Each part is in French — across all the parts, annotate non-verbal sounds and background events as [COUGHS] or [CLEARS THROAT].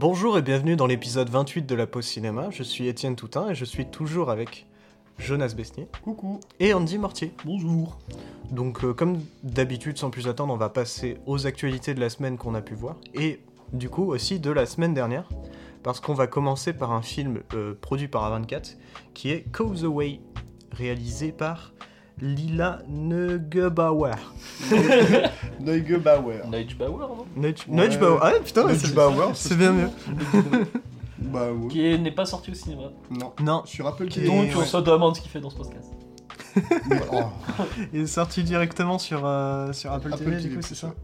Bonjour et bienvenue dans l'épisode 28 de la pause cinéma. Je suis Étienne Toutin et je suis toujours avec Jonas Besnier Coucou. et Andy Mortier. Bonjour. Donc euh, comme d'habitude, sans plus attendre, on va passer aux actualités de la semaine qu'on a pu voir et du coup aussi de la semaine dernière parce qu'on va commencer par un film euh, produit par A24 qui est Cause Away, réalisé par Lila Neugebauer. [LAUGHS] [LAUGHS] Neugebauer. Neugebauer, non Neug- Ouais. Neugebauer. Ah putain, c'est- Neugebauer, c'est bien mieux. Bah ouais. Qui est- n'est pas sorti au cinéma. Non. Non, Sur Apple Qui TV. Donc on ouais. se demande ce qu'il fait dans ce podcast. [LAUGHS] Il est sorti directement sur, euh, sur Apple, Apple TV, TV, du coup, c'est ça.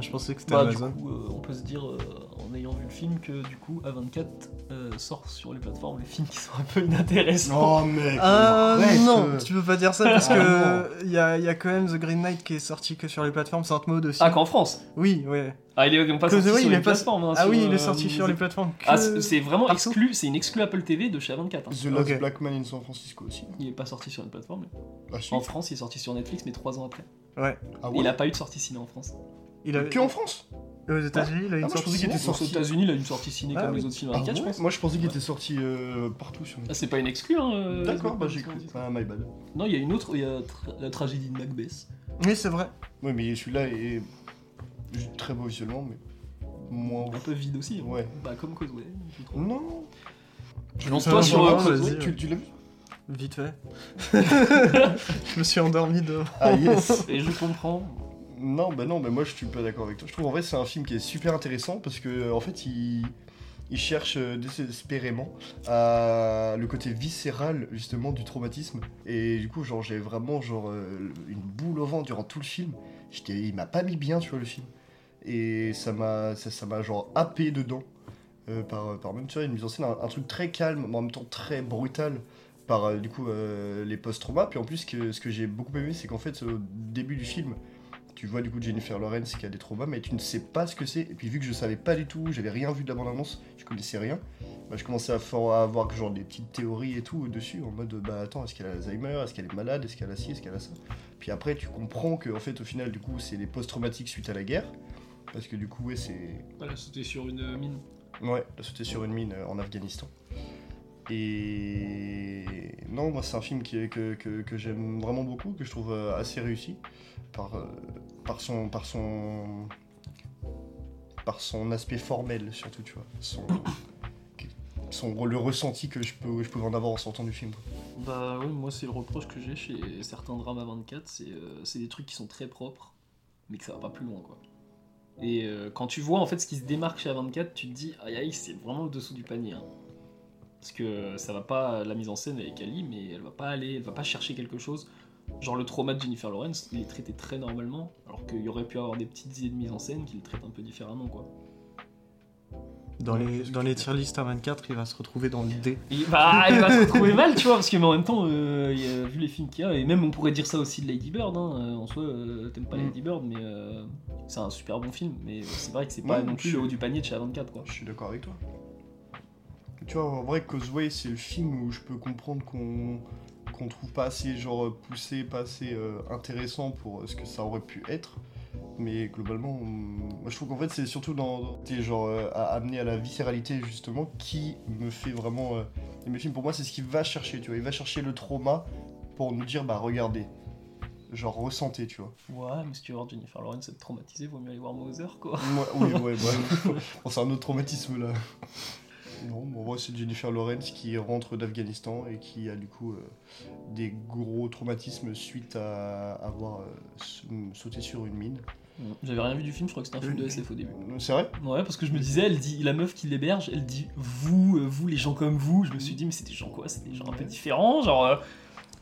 Je pensais que c'était Bah, du Amazon. coup, euh, on peut se dire, euh, en ayant vu le film, que du coup, A24 euh, sort sur les plateformes les films qui sont un peu inintéressants. Oh mec. Ah arrête. non, tu peux pas dire ça parce Ah, que il y a, y a quand même The Green Knight qui est sorti que sur les plateformes Sainte Maud aussi. Ah, qu'en France? Oui, ouais. Ah, il est même pas Que sorti The Way, sur il les est pas- plateformes. hein, Ah sur, oui, il est euh, sorti sur les- plateformes. Que... Ah, c'est vraiment partout. exclu, c'est une exclu Apple TV de chez A24. hein. The Last. Black Man in San Francisco aussi. Il est pas sorti sur une plateforme. Ah si. En France, il est sorti sur Netflix, mais 3 ans après. Ouais. Ah Il a pas eu de sortie ciné en France. Il a... Que en France Aux États-Unis, il a une Ah, moi, je sortie. pensais qu'il était ciné. Aux sorti. États-Unis, il a une sortie ciné Ah comme oui. les autres films Ah A24, je ouais pense. Moi je pensais qu'il était sorti euh, partout sur Ah, c'est pas une exclu, hein. euh, D'accord, bah j'ai cru. Ah my bad. Non, il y a une autre, il y a tra- la tragédie de Macbeth. Oui, c'est vrai. Ouais mais celui-là est très beau visuellement mais moins Un peu vide aussi. hein. Ouais. Bah, comme Causeway, je trouve. Non. Je lance va, sur va, Causeway. vas-y. Tu, tu l'as vu? Vite fait. [LAUGHS] je me suis endormi de. Ah yes. Et je comprends. Non, bah non, bah moi je suis pas d'accord avec toi. Je trouve en vrai c'est un film qui est super intéressant parce que en fait il, il cherche euh, désespérément à le côté viscéral justement du traumatisme et du coup genre j'ai vraiment genre euh, une boule au ventre durant tout le film. J'étais, il m'a pas mis bien tu vois le film et ça m'a ça, m'a genre happé dedans euh, par par même une mise en scène un, truc très calme mais en même temps très brutal par euh, du coup euh, les post-traumas. Puis en plus que, ce que j'ai beaucoup aimé c'est qu'en fait au début du film tu vois du coup Jennifer Lawrence qui a des traumas, mais tu ne sais pas ce que c'est. Et puis vu que je savais pas du tout, j'avais rien vu de la bande-annonce, je connaissais rien, bah, je commençais à, à avoir genre des petites théories et tout dessus, en mode bah attends, est-ce qu'elle a Alzheimer, est-ce qu'elle est malade, est-ce qu'elle a ci, est-ce qu'elle a ça? Puis après tu comprends que en fait au final du coup c'est des post-traumatiques suite à la guerre, parce que du coup ouais c'est Voilà, c'était sur une euh, mine. Ouais, de sauter sur une mine euh, en Afghanistan. Et non, moi c'est un film qui est- que, que, que j'aime vraiment beaucoup, que je trouve euh, assez réussi par, euh, par, son, par, son, par son aspect formel surtout, tu vois. Son, son, le ressenti que je, peux, je pouvais en avoir en sortant du film. Bah, ouais, moi, c'est le reproche que j'ai chez certains drames à 24, c'est euh, c'est des trucs qui sont très propres, mais que ça va pas plus loin, quoi. Et euh, quand tu vois en fait ce qui se démarque chez A24, tu te dis, aïe aïe, c'est vraiment le dessous du panier. hein. Parce que ça va pas, la mise en scène avec Ali, mais elle va pas aller, elle va pas chercher quelque chose. Genre le trauma de Jennifer Lawrence, il est traité très normalement, alors qu'il y aurait pu avoir des petites idées de mise en scène qui le traitent un peu différemment, quoi. Dans les, dans les tier list à 24, il va se retrouver dans le D. Et bah, il va se retrouver mal, tu vois, parce que mais en même temps, euh, il y a- vu les films qu'il y a, et même on pourrait dire ça aussi de Lady Bird, hein, euh, en soi, euh, t'aimes pas Mm. Lady Bird, mais euh, c'est un super bon film, mais c'est vrai que c'est pas Ouais, non plus le haut du panier de chez A24, quoi. Je suis d'accord avec toi. Tu vois, en vrai, Causeway, c'est le film où je peux comprendre qu'on qu'on trouve pas assez genre poussé, pas assez euh, intéressant pour ce que ça aurait pu être. Mais globalement, hum, moi je trouve qu'en fait c'est surtout dans, t'es genre euh, à amener à la viscéralité justement qui me fait vraiment euh, aimer le film. Pour moi, c'est ce qu'il va chercher, tu vois. Il va chercher le trauma pour nous dire bah regardez, genre ressentez, tu vois. Ouais, mais si tu veux voir Jennifer Lawrence être traumatisée, vaut mieux aller voir Mother, quoi. Moi- oui, ouais, ouais. [LAUGHS] [LAUGHS] Bon, c'est un autre traumatisme là. Non, bon, moi c'est Jennifer Lawrence qui rentre d'Afghanistan et qui a du coup euh, des gros traumatismes suite à avoir euh, sauté sur une mine. J'avais rien vu du film, je crois que c'était un film de SF au début. C'est vrai? Ouais, parce que je me disais, elle dit, la meuf qui l'héberge, elle dit vous, euh, vous les gens comme vous. Je me suis dit, mais c'est des gens quoi? C'est des gens un peu différents, genre.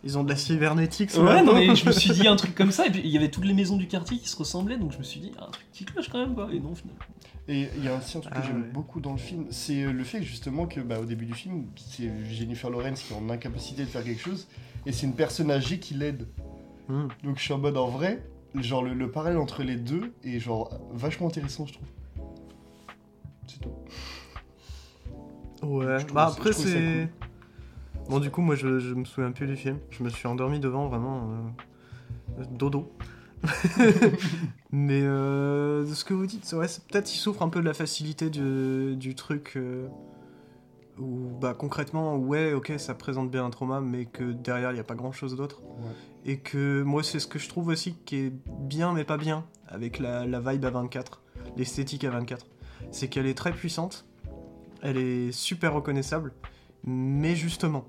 Ils ont de la cybernétique, Ouais, non, mais je me suis dit [LAUGHS] un truc comme ça, et puis il y avait toutes les maisons du quartier qui se ressemblaient, donc je me suis dit, ah, un truc qui cloche quand même, quoi. Et non, finalement. Et il y a aussi un truc Ah que j'aime ouais. beaucoup dans le film, c'est euh, le fait justement que bah, au début du film, c'est Jennifer Lawrence qui est en incapacité de faire quelque chose et c'est une personne âgée qui l'aide. Hmm. Donc je suis en mode en vrai, genre le, le parallèle entre les deux est genre vachement intéressant je trouve. C'est tout. Ouais, Je bah après c'est. Bon, du coup, moi je, je me souviens plus du film. Je me suis endormi devant vraiment. euh, Dodo. [LAUGHS] Mais euh, de ce que vous dites, ouais, peut-être il souffre un peu de la facilité du, du truc. euh, où, bah, concrètement, ouais, ok, ça présente bien un trauma, mais que derrière, il n'y a pas grand-chose d'autre. Ouais. Et que moi, c'est ce que je trouve aussi qui est bien, mais pas bien, avec la, la vibe à 24, l'esthétique à 24. C'est qu'elle est très puissante, elle est super reconnaissable, mais justement,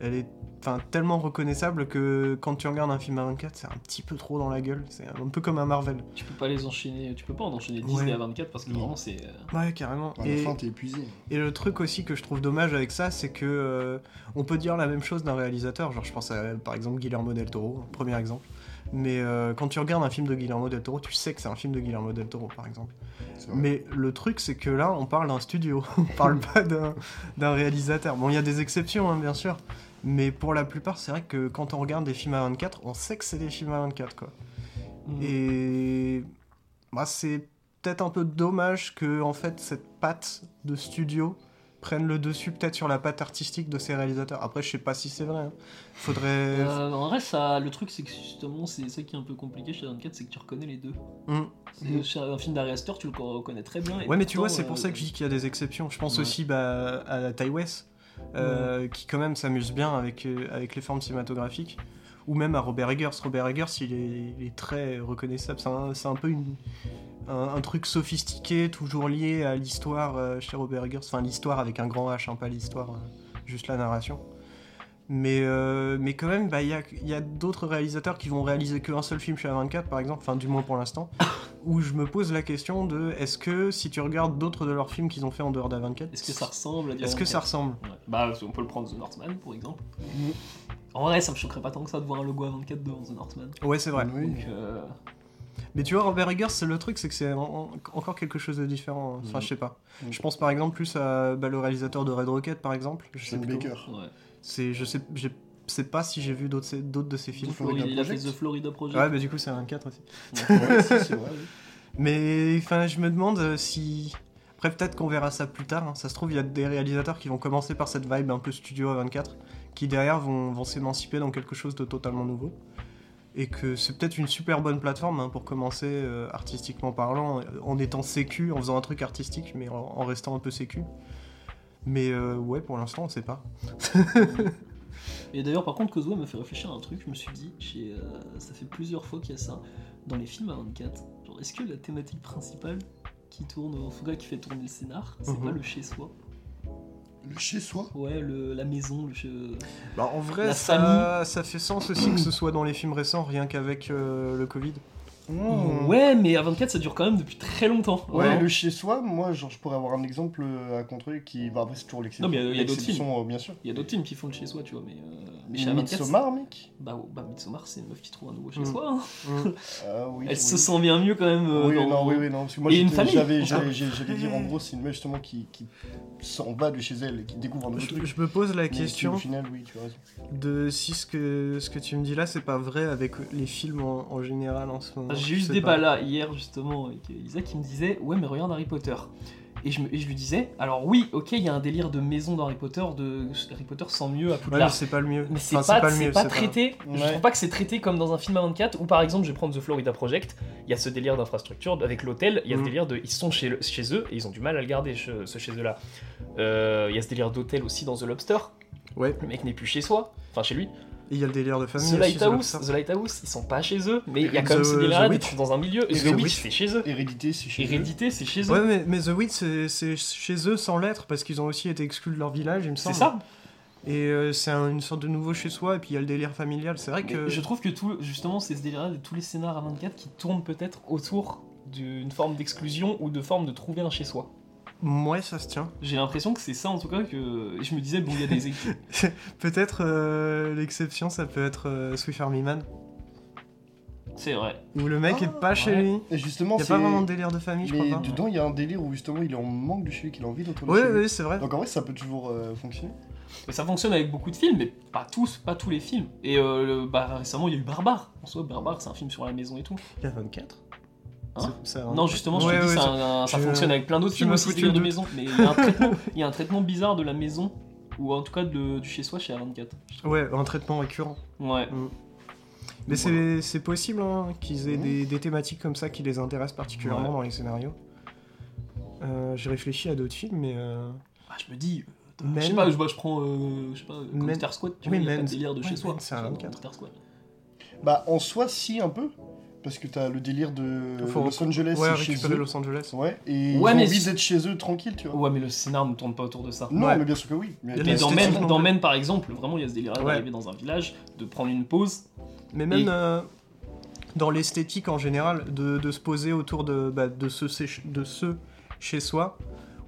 elle est enfin, tellement reconnaissable que quand tu regardes un film à 24, c'est un petit peu trop dans la gueule. C'est un peu comme un Marvel. Tu peux pas les enchaîner, tu peux pas en enchaîner 10 Ouais. et à 24 parce que Non. vraiment c'est. euh, Ouais, carrément. À la Et, fin, t'es épuisé. et le truc aussi que je trouve dommage avec ça, c'est que euh, on peut dire la même chose d'un réalisateur. Genre, je pense à par exemple Guillermo del Toro, premier exemple. Mais euh, quand tu regardes un film de Guillermo del Toro, tu sais que c'est un film de Guillermo del Toro, par exemple. Mais le truc, c'est que là, on parle d'un studio, [LAUGHS] on parle pas d'un d'un réalisateur. Bon, il y a des exceptions, hein, bien sûr. Mais pour la plupart, c'est vrai que quand on regarde des films à 24, on sait que c'est des films à 24, quoi. mm. Et bah, c'est peut-être un peu dommage que en fait cette patte de studio prenne le dessus peut-être sur la patte artistique de ces réalisateurs. Après, je sais pas si c'est vrai. hein. Faudrait. Euh, en vrai, ça, le truc, c'est que justement, c'est ça qui est un peu compliqué chez 24, c'est que tu reconnais les deux. C'est- Chez un film d'Ari Aster, tu le reconnais très bien. et Ouais, mais tu vois, c'est pour euh, ça que je dis qu'il y a des exceptions. Je pense Ouais. aussi bah, à Ty West, euh, qui quand même s'amuse bien avec, euh, avec les formes cinématographiques. Ou même à Robert Eggers. Robert Eggers, il est, il est très reconnaissable. C'est un, c'est un peu une- un, un truc sophistiqué, toujours lié à l'histoire euh, chez Robert Eggers. Enfin, l'histoire avec un grand H, hein, pas l'histoire, euh, juste la narration. Mais, euh, mais quand même, bah, il y a, il y a d'autres réalisateurs qui vont réaliser qu'un seul film chez A24, par exemple, enfin du moins pour l'instant, [COUGHS] où je me pose la question de est-ce que si tu regardes d'autres de leurs films qu'ils ont fait en dehors d'A24, Est-ce que ça ressemble à est-ce que ça 24? ressemble? Ouais. Bah, on peut le prendre The Northman, pour exemple. En vrai, ça me choquerait pas tant que ça de voir un logo A24 devant The Northman. Ouais, c'est vrai. Donc, euh, Mais tu vois, Robert Eggers, c'est le truc, c'est que c'est en- en- encore quelque chose de différent. Enfin, Mhm. je sais pas. Mhm. Je pense par exemple plus à bah, le réalisateur de Red Rocket, par exemple. Je sais, Baker. ouais. C'est, je sais, je sais pas si j'ai vu d'autres, d'autres de ses films. Florida il a fait. The Florida Project. Ouais, bah du coup, c'est un 24 aussi. Ouais, si, c'est vrai. [LAUGHS] oui. Mais enfin, je me demande euh, si. Après, peut-être qu'on verra ça plus tard. hein. Ça se trouve, il y a des réalisateurs qui vont commencer par cette vibe un peu studio à 24, qui derrière vont, vont s'émanciper dans quelque chose de totalement nouveau. Et que c'est peut-être une super bonne plateforme hein, pour commencer euh, artistiquement parlant, euh, en étant sécu, en faisant un truc artistique, mais en, en restant un peu sécu. Mais euh, ouais, pour l'instant, on sait pas. [LAUGHS] Et d'ailleurs, par contre, Kozua m'a fait réfléchir à un truc. Je me suis dit, euh, ça fait plusieurs fois qu'il y a ça dans les films à 24. Genre, est-ce que la thématique principale qui tourne, en tout cas qui fait tourner le scénar, c'est Mhm. pas le chez soi Le chez soi Ouais, le, la maison, le chez... Bah, en vrai, La ça, ça fait sens aussi que ce soit dans les films récents, rien qu'avec euh, le Covid. Mmh. Ouais, mais à 24, ça dure quand même depuis très longtemps. Ouais, Vraiment. le chez soi, moi, genre, je pourrais avoir un exemple euh, à contrer qui. Bah, après, c'est toujours l'exception. Non, mais, euh, il y a d'autres L'exception, euh, bien sûr. Il y a d'autres films qui font le chez soi, tu vois, mais, euh, mais chez A24. Midsommar, mec Bah, oh, bah Midsommar, c'est une meuf qui trouve un nouveau chez Mhm. soi. hein. Mm. Ah oui. Elle oui. se sent bien mieux quand même. euh, Oui, dans- non, oui, oui, non. Parce que moi, Et une j'étais- famille. j'avais, dire en gros, c'est une meuf justement qui, qui s'en va de chez elle et qui découvre un nouveau Je, truc. je me pose la question Au final, oui, tu as raison. de si ce que, ce que tu me dis là, c'est pas vrai avec les films en, en général en ce moment. J'ai Je eu ce sais débat pas. là hier justement avec Isaac qui me disait ouais mais regarde Harry Potter. Et je, me- et je lui disais alors oui ok il y a un délire de maison dans Harry Potter de Harry Potter sans mieux à Ouais, Poudlard c'est pas le mieux. mais c'est Enfin, pas, le c'est mieux, pas traité. je Ouais. trouve pas que c'est traité comme dans un film à 24 où par exemple je vais prendre The Florida Project. Il y a ce délire d'infrastructure avec l'hôtel il y a ce Mhm. délire de ils sont chez, le- chez eux et ils ont du mal à le garder ce, ce chez eux là Euh, il y a ce délire d'hôtel aussi dans The Lobster. Ouais, le mec n'est plus chez soi. Enfin chez lui il y a le délire de famille. The Lighthouse. The Lighthouse, ils sont pas chez eux, mais il y a The- quand même ce The délire-là Witch. d'être dans un milieu. Et The, The Witch, Witch. c'est chez eux. Hérédité, c'est chez eux. Hérédité, c'est chez eux. Ouais, mais, mais The Witch, c'est c'est chez eux sans l'être, parce qu'ils ont aussi été exclus de leur village, il me c'est semble. ça. Et euh, c'est un- une sorte de nouveau chez soi, et puis il y a le délire familial. C'est vrai Mais que. Je trouve que tout, justement, c'est ce délire-là de tous les scénars à 24 qui tournent peut-être autour d'une forme d'exclusion ou de forme de trouver un chez soi. Ouais, ça se tient. J'ai l'impression que c'est ça en tout cas que et je me disais bon il y a des équipes. [LAUGHS] Peut-être euh, l'exception, ça peut être euh, Swift Army Man, c'est vrai. où le mec Ah, est pas chez ouais. lui. Et justement, Il y a c'est. pas vraiment de délire de famille, je crois pas. dedans, il y a un délire où justement, il est en manque de chez lui, qu'il a envie d'être Oui, oui, c'est vrai. Donc en vrai, ça peut toujours euh, fonctionner. Ça fonctionne avec beaucoup de films, mais pas tous, pas tous les films. Et euh, le- bah, récemment il y a eu Barbare. En soi Barbare c'est un film sur la maison et tout. Il y a 24. Hein Non, justement, je Ouais, te dis, ouais, ça- un- ça je- fonctionne avec plein d'autres films aussi, de maison. Mais il y a un [LAUGHS] traitement, il y a un traitement bizarre de la maison, ou en tout cas de- du chez-soi chez A24. je trouve. Ouais, un traitement récurrent. Ouais. Mais Voilà. c'est c'est possible hein, qu'ils aient Mhm. des, des thématiques comme ça qui les intéressent particulièrement Ouais. dans les scénarios. Euh, J'ai réfléchi à d'autres films, mais. euh, Ah, je me dis, euh, je sais pas, je, je prends, euh, je sais pas, Squad, tu Oui, vois, il y a pas Men. de délire de Ouais, chez soi. C'est un tu vois, 24. Gangster Squad. Bah, en soi, si, un peu. Parce que t'as le délire de faut Los Angeles ouais, chez eux. Los Angeles. Ouais, et Ouais, ils ont envie d'être chez eux tranquille, tu vois. Ouais, mais le scénar ne tourne pas autour de ça. Non, Ouais. mais bien sûr que oui. Mais dans Men. Men, par exemple, vraiment, il y a ce délire Ouais. d'arriver dans un village, de prendre une pause. Mais même Et- euh, dans l'esthétique en général, de, de se poser autour de, bah, de, ce, chez- de ce chez soi,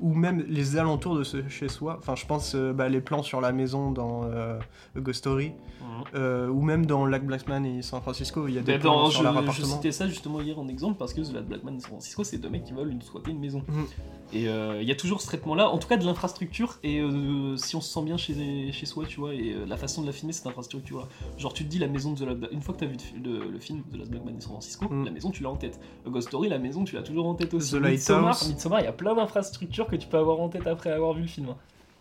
ou même les alentours de ce chez soi. Enfin, je pense euh, bah, les plans sur la maison dans euh, A Ghost Story, euh, ou même dans Lac Blackman et San Francisco, il y a des Mais plans bon, sur je, leur je citais ça justement hier en exemple parce que The Last Blackman et San Francisco, c'est deux mecs qui veulent une, squatter une maison. Mhm. Et euh, il y a toujours ce traitement-là, en tout cas de l'infrastructure, et si on se sent bien chez, chez soi, tu vois, et la façon de la filmer, cette infrastructure-là. Genre, tu te dis la maison de The Black- Une fois que t'as vu le, le- le film The Last Blackman et San Francisco, Mhm. la maison, tu l'as en tête. A Ghost Story, la maison, tu l'as toujours en tête aussi. The Midsommar. Midsommar, il y a plein d'infrastructures que tu peux avoir en tête après avoir vu le film. hein.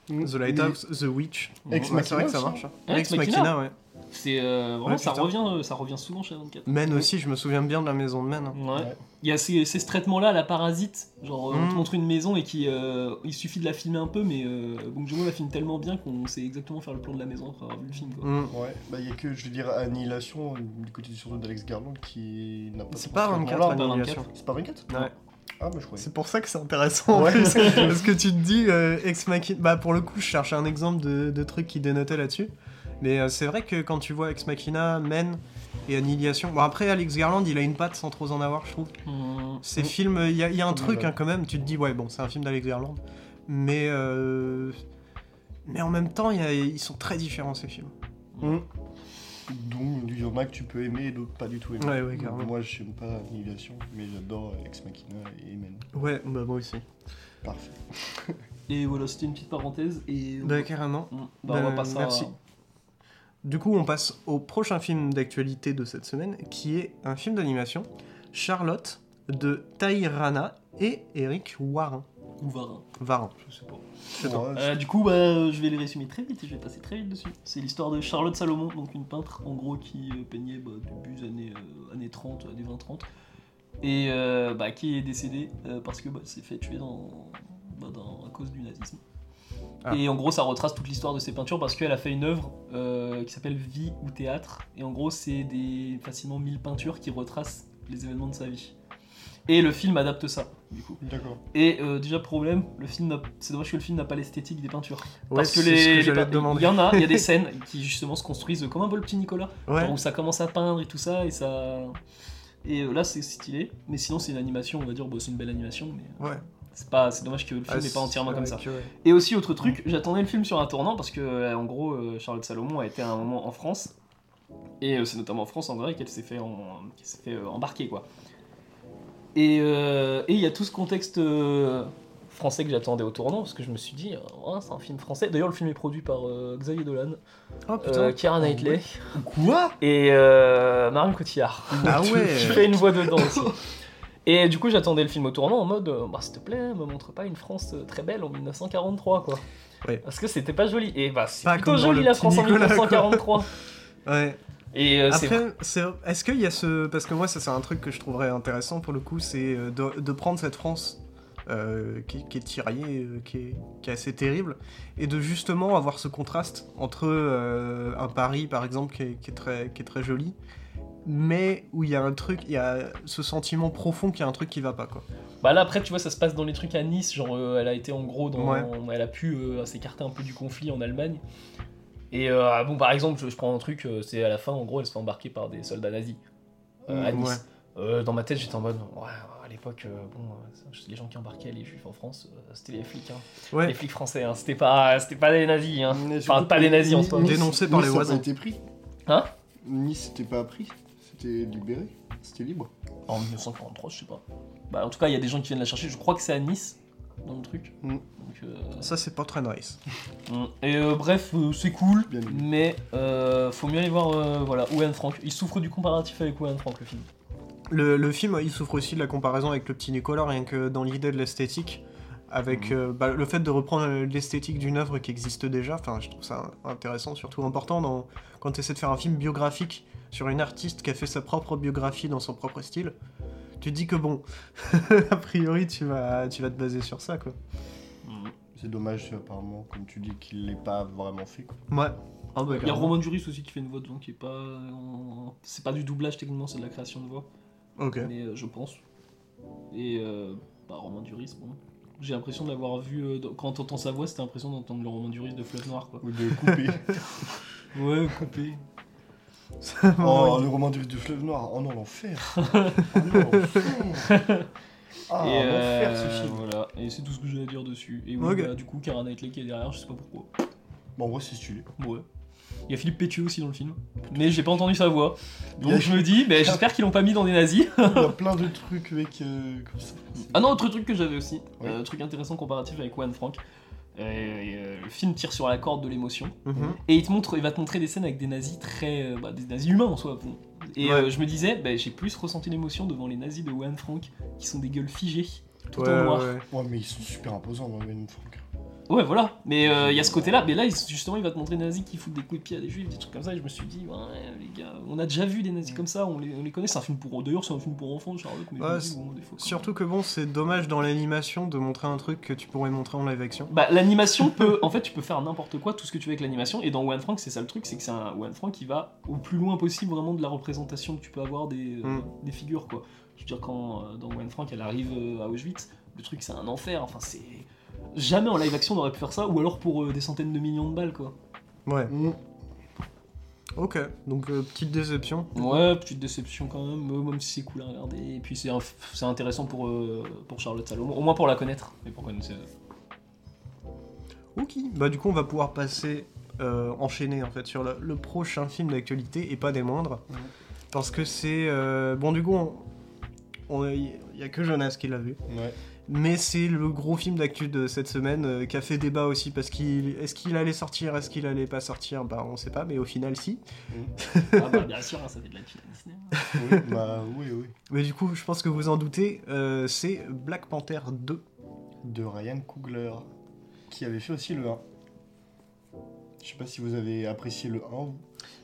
The Lighthouse, The Witch. Ex Ouais, c'est vrai que ça marche. hein. Ouais, Ex Ex Machina. Machina, ouais. C'est euh, vraiment, Ouais, ça, revient, euh, ça revient souvent chez 24. Men aussi, je me souviens bien de la maison de Men. hein. Ouais. Ouais. Il y a ces, ces ce traitement-là, la parasite. Genre, euh, on te Mm. montre une maison et qui, euh, il suffit de la filmer un peu, mais euh, Bong Joon-ho la filme tellement bien qu'on sait exactement faire le plan de la maison après avoir vu le film. Quoi. Mm. Ouais, bah il y a que, je veux dire, Annihilation, du côté surtout d'Alex Garland, qui n'a pas C'est pas 24 pas Annihilation. C'est pas 24 Ouais. Ah, bah. C'est pour ça que c'est intéressant. en Ouais. plus. [LAUGHS] Parce que tu te dis, euh, Ex Machina. Bah, pour le coup, je cherchais un exemple de, de truc qui dénotait là-dessus. Mais euh, c'est vrai que quand tu vois Ex Machina, Men et Annihilation. Bon, après, Alex Garland, il a une patte sans trop en avoir, je trouve. Mm. Ces films, il y, a- il y a un truc hein, quand même, tu te dis, ouais, bon, c'est un film d'Alex Garland. Mais. euh, Mais en même temps, il y a- ils sont très différents ces films. Mm. Donc, il y en a que tu peux aimer et d'autres pas du tout aimer. Ouais, ouais, carrément. Moi, j'aime pas Annihilation, mais j'adore Ex Machina et Men. Ouais, bah, moi aussi. Parfait. [LAUGHS] Et voilà, c'était une petite parenthèse. Et Bah, carrément. Bah, on va bah, passer à- merci. Du coup, on passe au prochain film d'actualité de cette semaine, qui est un film d'animation, Charlotte, de Taïrana et Eric Warren. Ou Varin, Varin. je sais pas. Ouais, Euh, du coup, bah, je vais les résumer très vite et je vais passer très vite dessus. C'est l'histoire de Charlotte Salomon, donc une peintre en gros qui euh, peignait bah, début des années, euh, années 30, années 20-30, et euh, bah, qui est décédée euh, parce que bah, s'est fait tuer dans, bah, dans- à cause du nazisme. Ah. Et en gros, ça retrace toute l'histoire de ses peintures parce qu'elle a fait une œuvre euh, qui s'appelle Vie ou Théâtre, et en gros, c'est des facilement 1000 peintures qui retracent les événements de sa vie. Et le film adapte ça, du coup. D'accord. Et euh, déjà problème, le film n'a- c'est dommage que le film n'a pas l'esthétique des peintures. Ouais, Parce que c'est les, ce que les j'allais pein- te demander. il y en a, il y a des [LAUGHS] scènes qui justement se construisent comme un peu le petit Nicolas, Ouais. genre où ça commence à peindre et tout ça et ça et euh, là c'est stylé, mais sinon c'est une animation, on va dire, bon, c'est une belle animation, mais euh, Ouais. c'est pas, c'est dommage que le film Ah, n'est pas entièrement comme ça. que, ouais. Et aussi autre truc, j'attendais le film sur un tournant parce que euh, en gros euh, Charlotte Salomon a été à un moment en France et euh, c'est notamment en France en vrai qu'elle s'est fait, en- qu'elle s'est fait euh, embarquer quoi. Et euh, et il y a tout ce contexte euh, français que j'attendais au tournant parce que je me suis dit euh, c'est un film français. D'ailleurs le film est produit par euh, Xavier Dolan, Oh putain. euh, Keira Knightley Quoi? Et euh, Marion Cotillard ah ouais. [LAUGHS] fait une voix dedans aussi. Et du coup, j'attendais le film au tournant en mode, bah, s'il te plaît, me montre pas une France très belle en 1943, quoi. Ouais. Parce que c'était pas joli. Et bah, c'est plutôt joli la France en Nicolas, quoi. 1943. Ouais. Et euh, Après, c'est- est-ce qu'il y a ce. Parce que moi, ça, c'est un truc que je trouverais intéressant pour le coup, c'est euh, de, de prendre cette France euh, qui, qui est tiraillée, qui, est, qui est assez terrible, et de justement avoir ce contraste entre euh, un Paris, par exemple, qui est, qui est très, qui est très joli, mais où il y a un truc, il y a ce sentiment profond qu'il y a un truc qui va pas, quoi. Bah là, après, tu vois, ça se passe dans les trucs à Nice. Genre, euh, elle a été en gros dans. Ouais. Elle a pu euh, s'écarter un peu du conflit en Allemagne. Et euh, bon, par exemple, je, je prends un truc, euh, c'est à la fin, en gros, elle se fait embarquer par des soldats nazis euh, à Mm, Nice. ouais. Euh, dans ma tête, j'étais en mode, ouais, à l'époque, euh, bon, euh, les gens qui embarquaient les juifs en France, euh, c'était les flics, hein. Ouais. les flics français, hein. c'était pas, c'était pas des nazis, hein. Enfin, pas des nazis en Nice- soi. Nice- Dénoncés par Nice, les voisins. été pris. Hein? Nice, c'était pas pris. C'était libéré. C'était libre. En 1943, je sais pas. Bah, en tout cas, il y a des gens qui viennent la chercher. Je crois que c'est à Nice dans le truc. Mm. Donc, euh, Ça, c'est pas très nice. [LAUGHS] mm. Et euh, bref, euh, c'est cool, Bien mais euh, faut mieux aller voir euh, voilà, Owen Frank. Il souffre du comparatif avec Owen Frank, le film. Le, le film, il souffre aussi de la comparaison avec le petit Nicolas, rien que dans l'idée de l'esthétique, avec euh, bah, le fait de reprendre euh, l'esthétique d'une œuvre qui existe déjà. Enfin, je trouve ça intéressant, surtout important dans, quand tu essaies de faire un film biographique sur une artiste qui a fait sa propre biographie dans son propre style, tu dis que bon, [LAUGHS] a priori tu vas, tu vas te baser sur ça quoi. Mm. C'est dommage, apparemment, comme tu dis, qu'il l'ait pas vraiment fait. Quoi. Ouais. Ah bah, Il y a. Romain Duris aussi qui fait une voix dedans qui est pas. en- C'est pas du doublage techniquement, c'est de la création de voix. Ok. Mais euh, je pense. Et euh, bah, Romain Duris, bon. J'ai l'impression de l'avoir vu. euh, dans- quand t'entends sa voix, c'était l'impression d'entendre le Romain Duris de Fleuve Noir quoi. Ou de couper. [LAUGHS] Ouais, coupé. Oh, le roman du, du fleuve noir. Oh non, l'enfer. [LAUGHS] Oh non, l'enfer. Ah, et l'enfer euh, ce film. voilà, et c'est tout ce que j'ai à dire dessus. Et oui, bah, du coup, Kara Knightley qui est derrière, je sais pas pourquoi. Bon, en vrai, c'est stylé. Ouais. Il y a Philippe Pétieux aussi dans le film, mais j'ai pas entendu sa voix. Donc je me dis, bah, j'espère qu'ils l'ont pas mis dans des nazis. Il y a [LAUGHS] plein de trucs avec. euh, comme ça. Ah non, autre truc que j'avais aussi, Ouais. euh, truc intéressant comparatif avec Juan Frank. Euh, et, euh, le film tire sur la corde de l'émotion Mhm. et il te montre, il va te montrer des scènes avec des nazis très, euh, bah, des nazis humains en soi. bon. Et Ouais. euh, je me disais, bah, j'ai plus ressenti l'émotion devant les nazis de Juan Frank qui sont des gueules figées, tout Ouais, en noir. ouais. Ouais, mais ils sont super imposants dans Wayne Frank. Ouais, voilà. Mais euh, il y a ce côté-là. Mais là, justement, il va te montrer des nazis qui foutent des coups de pied à des juifs, des trucs comme ça. Et je me suis dit, ouais, les gars, on a déjà vu des nazis comme ça, on les, on les connaît. C'est un film pour. D'ailleurs, c'est un film pour enfants, Charlotte. Mais Ouais, dis, bon, des fois, Surtout que bon, c'est dommage dans l'animation de montrer un truc que tu pourrais montrer en live action. Bah, l'animation peut. En fait, tu peux faire n'importe quoi, tout ce que tu veux avec l'animation. Et dans One Frank, c'est ça le truc, c'est que c'est un One Frank qui va au plus loin possible vraiment de la représentation que tu peux avoir des, euh, Mm. des figures, quoi. Je veux dire, quand euh, dans One Frank, elle arrive à Auschwitz, le truc, c'est un enfer. Enfin, c'est. Jamais en live action on aurait pu faire ça, ou alors pour euh, des centaines de millions de balles, quoi. Ouais. Mm. Ok. Donc euh, petite déception. Ouais, petite déception quand même, euh, même si c'est cool à regarder. Et puis c'est intéressant pour, euh, pour Charlotte Salomon, au moins pour la connaître. Et pour connaître ses- Ok. Bah du coup, on va pouvoir passer euh, enchaîner en fait sur le, le prochain film d'actualité et pas des moindres, Ouais. parce que c'est euh, bon du coup, on- on- il y a que Jonas qui l'a vu. Ouais. Mais c'est le gros film d'actu de cette semaine euh, qui a fait débat aussi parce qu'il est-ce qu'il allait sortir, est-ce qu'il allait pas sortir, bah on sait pas, mais au final si. Ah bah bien sûr, hein, ça fait de la Disney. Oui, bah oui, oui. Mais du coup, je pense que vous en doutez, euh, c'est Black Panther 2. De Ryan Coogler, qui avait fait aussi le 1. Je sais pas si vous avez apprécié le 1. vous.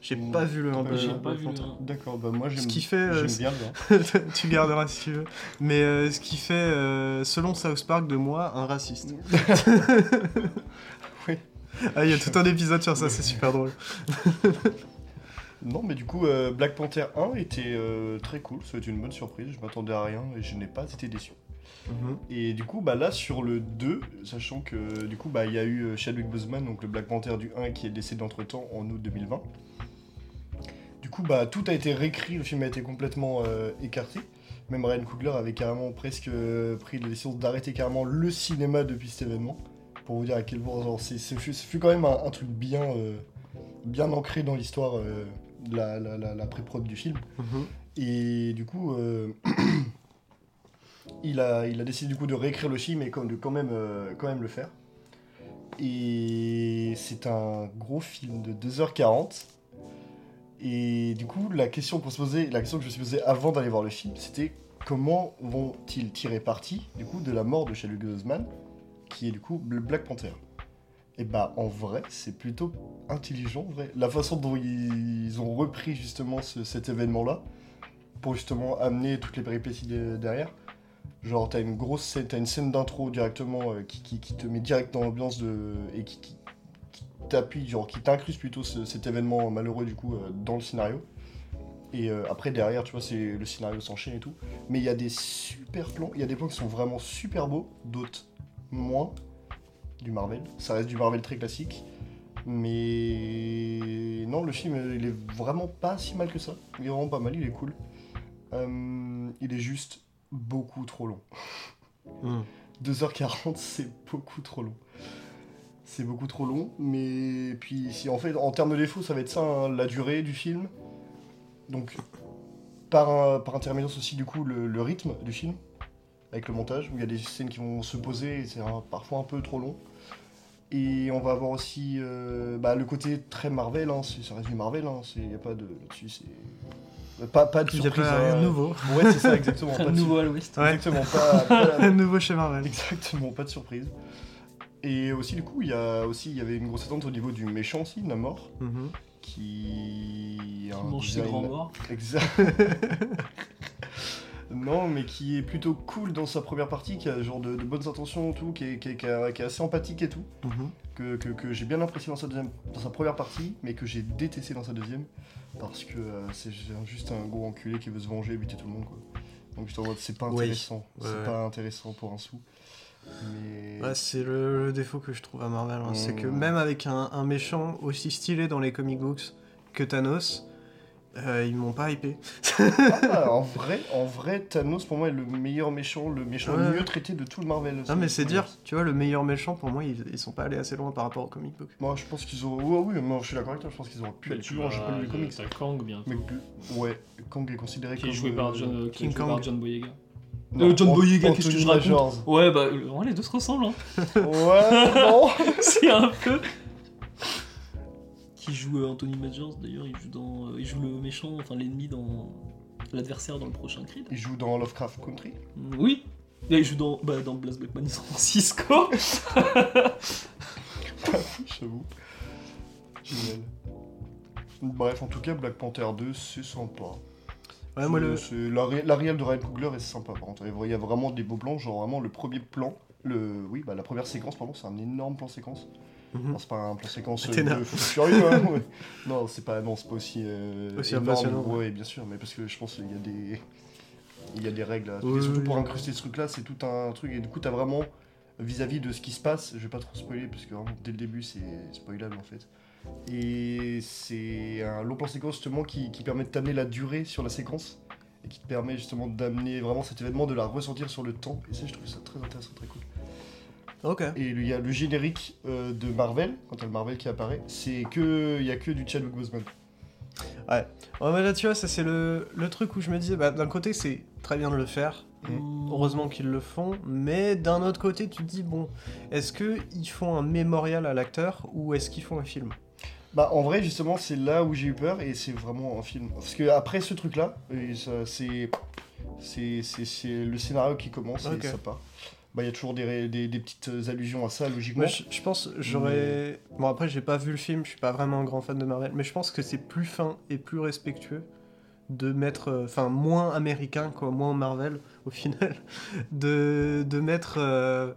J'ai Mm. pas vu le T'as 1 pas de j'ai pas vu le Panther. 1. D'accord, bah moi j'aime Ce qui fait, euh, j'aime bien le 1. [LAUGHS] tu garderas si tu veux. Mais euh, ce qui fait, euh, selon South Park, de moi, un raciste. [LAUGHS] Oui. Ah, il y a tout un épisode sur ça, c'est super drôle. Non, mais du coup, euh, Black Panther 1 était euh, très cool, ça a été une bonne surprise, je m'attendais à rien et je n'ai pas été déçu. Et du coup, bah là, sur le 2, sachant que du coup, bah il y a eu euh, Chadwick Boseman, donc le Black Panther du 1 qui est décédé entre temps en août 2020. Du coup, bah tout a été réécrit, le film a été complètement euh, écarté. Même Ryan Coogler avait carrément presque euh, pris la décision d'arrêter carrément le cinéma depuis cet événement. Pour vous dire à quel point, genre, c'est, fut, ce fut quand même un, un truc bien, euh, bien ancré dans l'histoire de la, la, la- la pré-prod du film. Mhm. Et du coup, [CLEARS THROAT] il, a, décidé du coup de réécrire le film et de quand même, euh, quand même le faire. Et c'est un gros film de 2h40. Et du coup, la question que je me suis posée avant d'aller voir le film, c'était comment vont-ils tirer parti du coup de la mort de Chadwick Boseman, qui est du coup Black Panther. Et bah en vrai, c'est plutôt intelligent, en vrai. La façon dont ils ont repris justement ce- cet événement-là, pour justement amener toutes les péripéties de- derrière. Genre, t'as une grosse scène, t'as une scène d'intro directement euh, qui, qui- te met direct dans l'ambiance de. et qui, qui- t'appuie, genre qui t'incruste plutôt ce- cet événement malheureux du coup euh, dans le scénario. Et euh, après, derrière, tu vois, c'est le scénario s'enchaîne et tout. Mais il y a des super plans, il y a des plans qui sont vraiment super beaux, d'autres moins. Du Marvel. Ça reste du Marvel très classique. Mais non, le film, il est vraiment pas si mal que ça. Il est vraiment pas mal, il est cool. Il est juste beaucoup trop long. Mhm. 2h40, [LAUGHS] c'est beaucoup trop long. C'est beaucoup trop long, mais puis si en fait, en termes de défauts, ça va être ça, hein, la durée du film. Donc, par, un- par intermédiaire aussi, du coup, le, le rythme du film, avec le montage, où il y a des scènes qui vont se poser, et c'est parfois un peu trop long. Et on va avoir aussi euh, bah, le côté très Marvel, hein, c'est- ça reste du Marvel, il n'y a pas de. Là-dessus, c'est. Pas, pas de Il y a surprise. pas rien hein. de nouveau. Ouais, c'est ça, exactement. pas de [LAUGHS] Nouveau à l'ouest. Ouais. Exactement, pas, [LAUGHS] pas- Un nouveau chez Marvel. Exactement, pas de surprise. Et aussi, du coup, il y a aussi, il y avait une grosse attente au niveau du méchant aussi, Namor. Qui. a Qui un mange ses design- grands morts. Exact. [LAUGHS] non, mais qui est plutôt cool dans sa première partie, qui a genre de, de bonnes intentions et tout, qui est, qui est- qui est- qui est assez empathique et tout, Mhm. que, que- que j'ai bien apprécié dans sa, deuxième, dans sa première partie, mais que j'ai détesté dans sa deuxième, parce que euh, c'est juste un gros enculé qui veut se venger et buter tout le monde, quoi. Donc en mode, c'est pas intéressant, c'est Ouais. pas intéressant pour un sou. Mais... Ouais, c'est le, le défaut que je trouve à Marvel. hein. C'est que même avec un, un méchant aussi stylé dans les comic books que Thanos, euh, ils m'ont pas hypé. Ah, en [LAUGHS] vrai, en vrai, Thanos pour moi est le meilleur méchant, le méchant Ouais. le mieux traité de tout le Marvel. Non mais c'est dire, tu vois, le meilleur méchant pour moi, ils, ils sont pas allés assez loin par rapport au comic book. Moi, je pense qu'ils auraient. Ouais, oui, moi, je suis d'accord avec toi. Je pense qu'ils auraient pu Bah, tu plus loin. J'ai pas lu les comics. Kang bientôt. Mais ouais, Kang est considéré Qui comme. est joué par euh, John, qui est King joué par. John Boyega. non, Euh, John Ant- Boyega, qu'est-ce que je raconte. Ouais, bah, euh, ouais, les deux se ressemblent, hein. Ouais, [LAUGHS] c'est un peu. Qui joue euh, Anthony Majors d'ailleurs, il joue dans, euh, il joue le méchant, enfin l'ennemi dans l'adversaire dans le prochain Creed. Il joue dans Lovecraft Country. Mm, Oui. Là, il joue dans, bah, dans Black Blackman San Francisco. [LAUGHS] J'avoue. Génial. Bref, en tout cas, Black Panther 2, c'est sympa. Ouais, moi le. La, ré- la réelle de Ryan Coogler est sympa par contre. Il y a vraiment des beaux plans, genre vraiment le premier plan, le, oui, bah, la première séquence, pardon, c'est un énorme plan séquence. C'est pas un plan séquence euh, de fou furieux, hein, [LAUGHS] ouais. Non, c'est pas, non, c'est pas aussi, euh, Aussi impressionnant, Ouais, bien sûr, mais parce que je pense qu'il y a des, il y a des règles. à- Oui, et surtout oui, pour oui. incruster ce truc-là, c'est tout un truc. Et du coup, t'as vraiment vis-à-vis de ce qui se passe. Je vais pas trop spoiler parce que vraiment, dès le début, c'est spoilable en fait. Et c'est un long plan séquence justement qui, qui permet de t'amener la durée sur la séquence et qui te permet justement d'amener vraiment cet événement, de la ressentir sur le temps. Et ça, je trouve ça très intéressant, très cool. Et il y a le générique euh, de Marvel, quand t'as le Marvel qui apparaît, c'est que il y a que du Chadwick Boseman. Ouais, mais là tu vois, ça c'est le, le truc où je me disais, bah, d'un côté c'est très bien de le faire, Mm. heureusement qu'ils le font, mais d'un autre côté tu te dis, bon, est-ce qu'ils font un mémorial à l'acteur ou est-ce qu'ils font un film? Bah en vrai justement c'est là où j'ai eu peur et c'est vraiment un film. Parce que après ce truc là, c'est le scénario qui commence et ça part. Bah il y a toujours des, des, des petites allusions à ça logiquement. Je, je pense, j'aurais... Bon après j'ai pas vu le film, je suis pas vraiment un grand fan de Marvel, mais je pense que c'est plus fin et plus respectueux de mettre, euh, enfin moins américain quoi, moins Marvel au final, [LAUGHS] de, de mettre euh,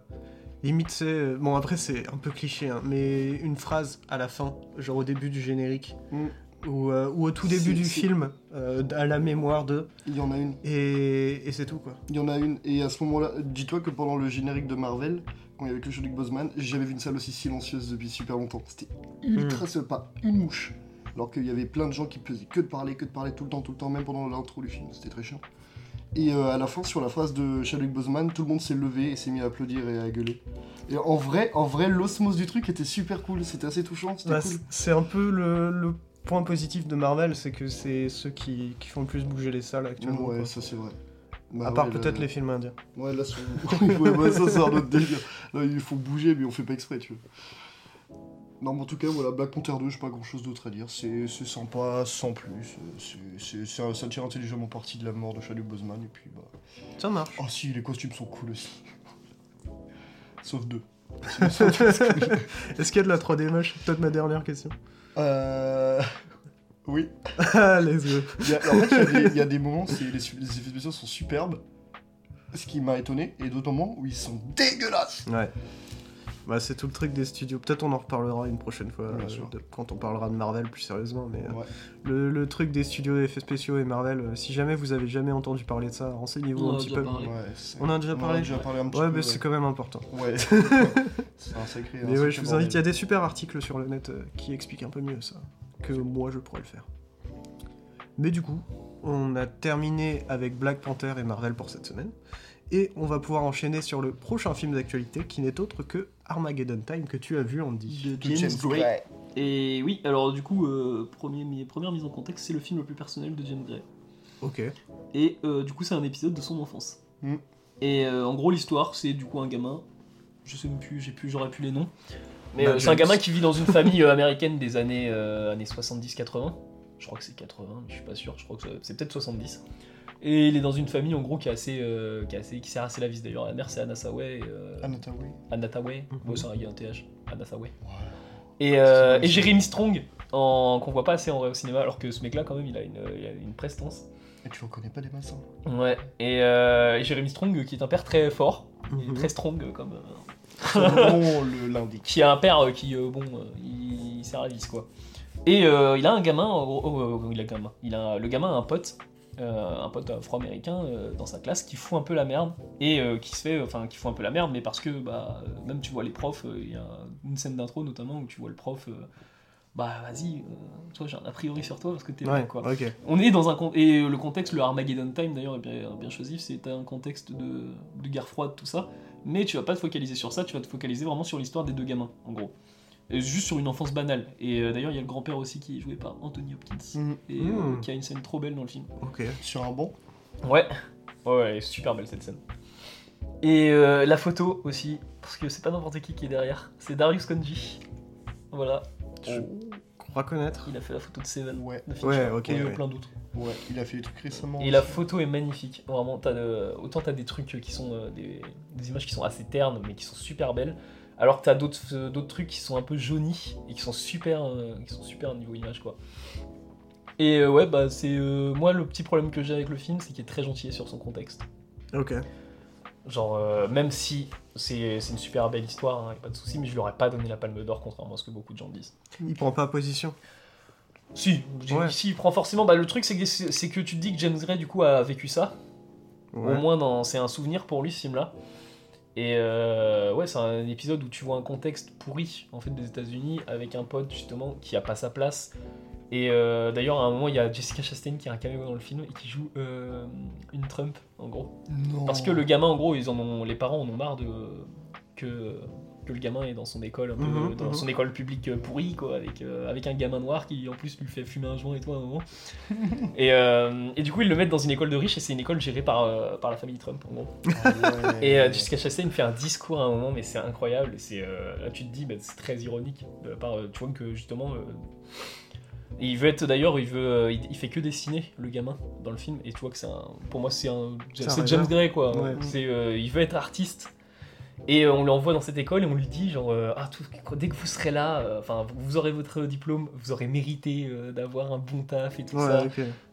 limite c'est, euh, bon après c'est un peu cliché, hein, mais une phrase à la fin, genre au début du générique, Mm. Ou, euh, ou au tout début du film, euh, à la mémoire de, Il y en a une. et, et c'est tout quoi. Il y en a une. Et à ce moment-là, dis-toi que pendant le générique de Marvel, quand il y avait que Chadwick Boseman, j'ai jamais vu une salle aussi silencieuse depuis super longtemps. C'était ultra seul, pas une mouche. Alors qu'il y avait plein de gens qui faisaient que de parler, que de parler tout le temps, tout le temps, même pendant l'intro du film. C'était très chiant. Et euh, à la fin, sur la phrase de Chadwick Boseman, tout le monde s'est levé et s'est mis à applaudir et à gueuler. Et en vrai, en vrai, l'osmose du truc était super cool. C'était assez touchant. C'était Bah, cool. c'est- C'est un peu le, le point positif de Marvel, c'est que c'est ceux qui, qui font le plus bouger les salles actuellement. Ouais, quoi. ça c'est vrai. à part ouais, peut-être là- les films indiens. Ouais, là, [LAUGHS] [LAUGHS] ouais, ça, c'est un autre délire. Là, il faut bouger, mais on fait pas exprès, tu vois. Non, mais en tout cas, voilà, Black Panther 2, j'ai pas grand chose d'autre à dire. C'est sympa, sans plus. C'est un- ça tire intelligemment parti de la mort de Chadwick Boseman, et puis bah. Ça marche. Oh, si, les costumes sont cool aussi. [LAUGHS] Sauf deux. Est-ce qu'il y a de la 3D moche? C'est peut-être ma dernière question. Euh. Oui. Ah, let's go. Il y a- en fait, il y a des- il y, a des moments, c'est- les, les effets spéciaux sont superbes, ce qui m'a étonné, et d'autres moments où ils sont dégueulasses. Ouais. Bah, c'est tout le truc des studios. Peut-être on en reparlera une prochaine fois, Bien euh, sûr. de- quand on parlera de Marvel plus sérieusement. Mais euh, le, le truc des studios d'effets spéciaux et Marvel, euh, si jamais vous avez jamais entendu parler de ça, renseignez-vous un a petit peu. Ouais, On en a déjà parlé déjà parlé un petit Ouais, peu. mais c'est quand même important. Ouais. [LAUGHS] c'est un sacré. un Mais ouais, je vous invite, il y a des super articles sur le net euh, qui expliquent un peu mieux ça que moi je pourrais le faire. Mais du coup, on a terminé avec Black Panther et Marvel pour cette semaine. Et on va pouvoir enchaîner sur le prochain film d'actualité qui n'est autre que Armageddon Time que tu as vu Andy. De James Gray. Et oui, alors du coup, euh, premier, première mise en contexte, c'est le film le plus personnel de James Gray. Ok. Et euh, du coup, c'est un épisode de son enfance. Mm. Et euh, en gros, l'histoire, c'est du coup un gamin. Je sais même plus, j'ai plus, j'aurais plus les noms. Mais euh, c'est un gamin qui vit dans une famille américaine des années, euh, années 70-80. Je crois que c'est 80, mais je suis pas sûr. Je crois que c'est- c'est peut-être 70. Et il est dans une famille en gros qui est assez, euh, qui est assez, qui sert assez la vis d'ailleurs. La mère c'est Anna Sawai. euh, Anataway. Anna Tawai. Mhm. Ouais, ça, il y a un TH. Anna Sawai. Et, euh, et Jérémy Strong, en... qu'on voit pas assez en vrai au cinéma, alors que ce mec-là, quand même, il a une, il a une prestance. Et tu en connais pas des masses Ouais, et, euh, et Jérémy Strong, qui est un père très fort, Mhm. très strong, euh, comme. euh, On [LAUGHS] le l'indique. qui a un père euh, qui, euh, bon, euh, il, il sert à vis, quoi. Et euh, il a un gamin, en gros, oh, oh, il a un gamin, il a, le gamin a un pote, euh, un pote afro-américain euh, dans sa classe qui fout un peu la merde et euh, qui se fait, enfin, qui fout un peu la merde, mais parce que, bah, même tu vois les profs, il y a une scène d'intro notamment où tu vois le prof, bah, vas-y, toi j'ai un a priori sur toi parce que t'es Ouais, bon, quoi. ok. On est dans un et le contexte, le Armageddon Time d'ailleurs est bien, bien choisi, c'est un contexte de, de guerre froide tout ça, mais tu vas pas te focaliser sur ça, tu vas te focaliser vraiment sur l'histoire des deux gamins en gros, juste sur une enfance banale. Et euh, d'ailleurs il y a le grand-père aussi qui est joué par Anthony Hopkins Mhm. et euh, Mhm. qui a une scène trop belle dans le film. Ok. Sur un banc. Ouais, ouais, ouais, elle est super belle cette scène. Et euh, la photo aussi, parce que c'est pas n'importe qui qui est derrière, c'est Darius Konji. Voilà, Je crois connaître. il a fait la photo de Seven. Ouais. de Ouais, ok, et euh, ouais. plein d'autres. Ouais, il a fait des trucs récemment. Et la photo est magnifique. Vraiment, t'as de- autant t'as des trucs qui sont euh, des, des images qui sont assez ternes, mais qui sont super belles. Alors que t'as d'autres euh, d'autres trucs qui sont un peu jaunis et qui sont super, euh, qui sont super niveau image quoi. Et euh, ouais, bah c'est euh, moi le petit problème que j'ai avec le film, c'est qu'il est très gentil sur son contexte. Ok. Genre, même si c'est c'est une super belle histoire, hein, y a pas de souci, mais je lui aurais pas donné la palme d'or, contrairement à ce que beaucoup de gens disent. Il prend pas position. Si, Ouais. si, il prend forcément. Bah, le truc, c'est que, c'est que tu te dis que James Gray, du coup, a vécu ça. Ouais. Au moins, dans... c'est un souvenir pour lui, ce film-là. Et euh, ouais, c'est un épisode où tu vois un contexte pourri, en fait, des États-Unis, avec un pote, justement, qui a pas sa place. Et euh, d'ailleurs, à un moment, il y a Jessica Chastain qui a un caméo dans le film et qui joue euh, une Trump, en gros. Non. Parce que le gamin, en gros, ils en ont, les parents en ont marre de que, que le gamin est dans son école, un peu, Mhm, dans mhm. son école publique euh, pourrie, quoi, avec, euh, avec un gamin noir qui en plus lui fait fumer un joint et tout à un moment. [LAUGHS] et, euh, et du coup, ils le mettent dans une école de riches et c'est une école gérée par, euh, par la famille Trump, en gros. Ah. Et Jessica Chastain fait un discours à un moment, mais c'est incroyable. Et c'est euh, là, tu te dis, bah, c'est très ironique. De la part, euh, tu vois que justement, euh, et il veut être d'ailleurs, il veut, euh, il, fait que dessiner le gamin dans le film. Et tu vois que c'est un, pour moi, c'est un, C'est James. Gray quoi. Ouais. C'est, euh, il veut être artiste. Et euh, on l'envoie dans cette école et on lui dit genre euh, ah tout, dès que vous serez là, euh, enfin vous aurez votre diplôme, vous aurez mérité euh, d'avoir un bon taf et tout Ouais, ça.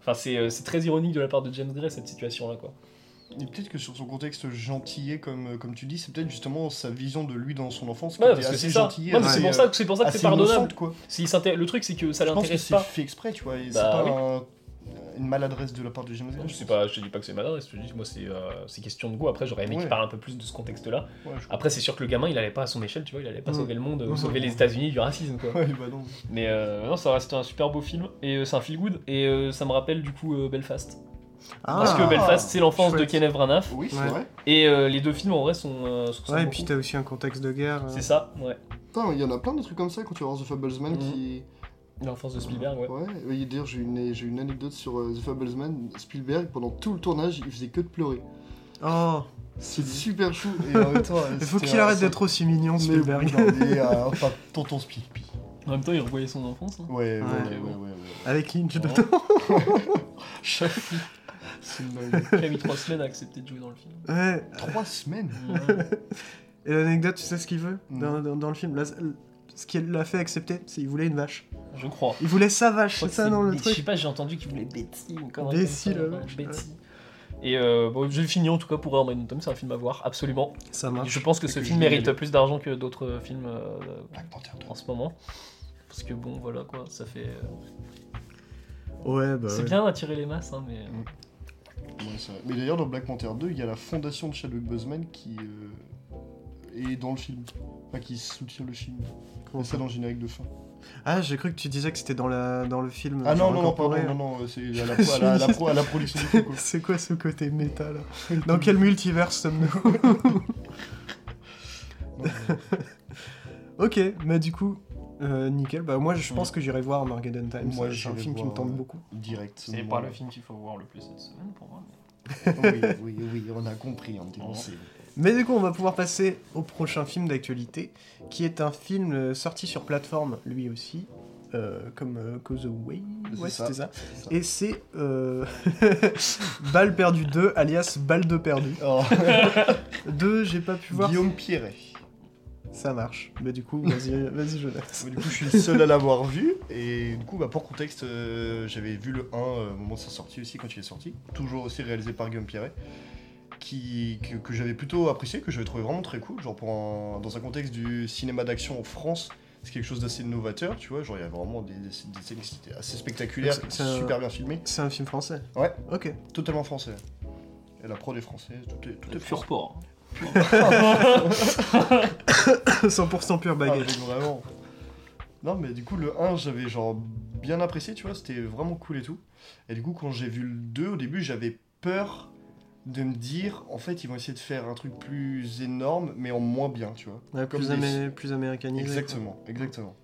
Enfin c'est, c'est très ironique de la part de James Gray cette situation là quoi. Et peut-être que sur son contexte gentillet, comme, comme tu dis, c'est peut-être justement sa vision de lui dans son enfance qui Ouais, était assez gentillet, Ouais, c'est pour ça que c'est pour ça que c'est assez pardonnable. innocente, quoi. Le truc c'est que ça Je pense que l'intéresse c'est pas. fait exprès, tu vois. et c'est Bah pas oui. un- une maladresse de la part de James Gunn. Je sais pas, je te dis pas que c'est maladresse, je te dis moi c'est euh, c'est question de goût. Après j'aurais aimé Ouais. qu'il parle un peu plus de ce contexte-là. Ouais, Après c'est sûr que le gamin il allait pas à son échelle, tu vois, il allait pas Mhm. sauver le monde, ou sauver les États-Unis du racisme quoi. Ouais, bah non. Mais euh, non, ça reste un super beau film et euh, c'est un feel good et euh, ça me rappelle du coup euh, Belfast. Parce Ah, que Belfast c'est l'enfance de. Kenneth Branagh Oui, c'est Ouais. vrai. et euh, les deux films en vrai sont. euh, Ouais, et beaucoup. puis t'as aussi un contexte de guerre. euh. C'est ça, ouais. Putain, il y en a plein de trucs comme ça quand tu vas voir The Fablesman Mhm. qui. L'enfance de Spielberg, ouais. Ouais, oui, d'ailleurs j'ai une, j'ai une anecdote sur euh, The Fablesman. Spielberg, pendant tout le tournage, il faisait que de pleurer. Oh, C'est super chou. Et en même temps, [LAUGHS] il faut qu'il arrête d'être aussi mignon, Spielberg. Mais, euh, enfin, tonton Spielberg. En même temps il revoyait son enfance. hein. Ouais, ouais, ouais, Ouais. ouais, ouais. Avec Lynch Oh. dedans. [LAUGHS] Chef, C'est une dinguerie. qui a mis trois semaines à accepter de jouer dans le film. Ouais. Trois semaines Ouais. Et l'anecdote, tu sais ce qu'il veut dans, dans- dans le film? Là, Ce qui l'a fait accepter, c'est qu'il voulait une vache. Je crois. Il voulait sa Je vache, c'est ça dans le Betty. Je truc sais pas, j'ai entendu qu'il voulait Betty. Une connerie Bessie, comme ça, la vache, Betty. Et euh, bon, j'ai fini en tout cas pour Armageddon Tom, c'est un film à voir, absolument. Ça marche. Je pense que ce que film je mérite plus d'argent que d'autres euh, films euh, Black Panther 3. en ce moment. Parce que bon, voilà quoi, ça fait. euh, Ouais, bah. c'est ouais. bien d'attirer les masses, hein, mais. Ouais, vrai. Mais d'ailleurs, dans Black Panther 2, il y a la fondation de Chadwick Boseman qui euh, est dans le film. Enfin, qui soutient le film. Comment ça dans le générique de fin. Ah, j'ai cru que tu disais que c'était dans, la... dans le film. Ah non, non, non, pardon, non, non, c'est à la, pro- à la, à la pro- à la production du film. [LAUGHS] C'est quoi ce côté méta là? Dans quel multivers sommes-nous? [LAUGHS] Non, mais- Ok, bah du coup, euh, nickel. Bah moi je pense que j'irai voir Armageddon Time. Moi, c'est un film qui me tente euh, beaucoup. Direct. C'est pas le film qu'il faut voir le plus cette semaine pour moi. [LAUGHS] oui, oui, oui, on a compris, on. Mais du coup, on va pouvoir passer au prochain film d'actualité, qui est un film euh, sorti sur plateforme, lui aussi, euh, comme euh, Cause Away. C'est Ouais, ça. c'était ça. Et c'est euh... [LAUGHS] Balle perdue 2, alias Balle 2 perdue. Oh, [LAUGHS] 2, j'ai pas pu voir. Guillaume Pierret. Ça marche. Mais du coup, vas-y, [LAUGHS] vas-y, Jonas. Du coup, je suis le seul à l'avoir vu. Et du coup, bah, pour contexte, euh, j'avais vu le 1 euh, au moment de sa sortie aussi, quand il est sorti. Toujours aussi réalisé par Guillaume Pierret. Qui, que, que j'avais plutôt apprécié, que j'avais trouvé vraiment très cool. Genre, pour un- dans un contexte du cinéma d'action en France, c'est quelque chose d'assez novateur, tu vois. Genre, il y avait vraiment des, des, des scènes qui étaient assez spectaculaires, C'est- un- super bien filmées. C'est un film français Ouais. Ok. Totalement français. Et la prod est française, tout est, tout est Pur français. port. [LAUGHS] 100% pur Ah, bagage. mais vraiment. Non, mais du coup, le 1, j'avais genre bien apprécié, tu vois, c'était vraiment cool et tout. Et du coup, quand j'ai vu le 2, au début, j'avais peur de me dire, en fait, ils vont essayer de faire un truc plus énorme, mais en moins bien, tu vois. Ouais, plus, des- amé- plus américanisé. quoi. Exactement, exactement.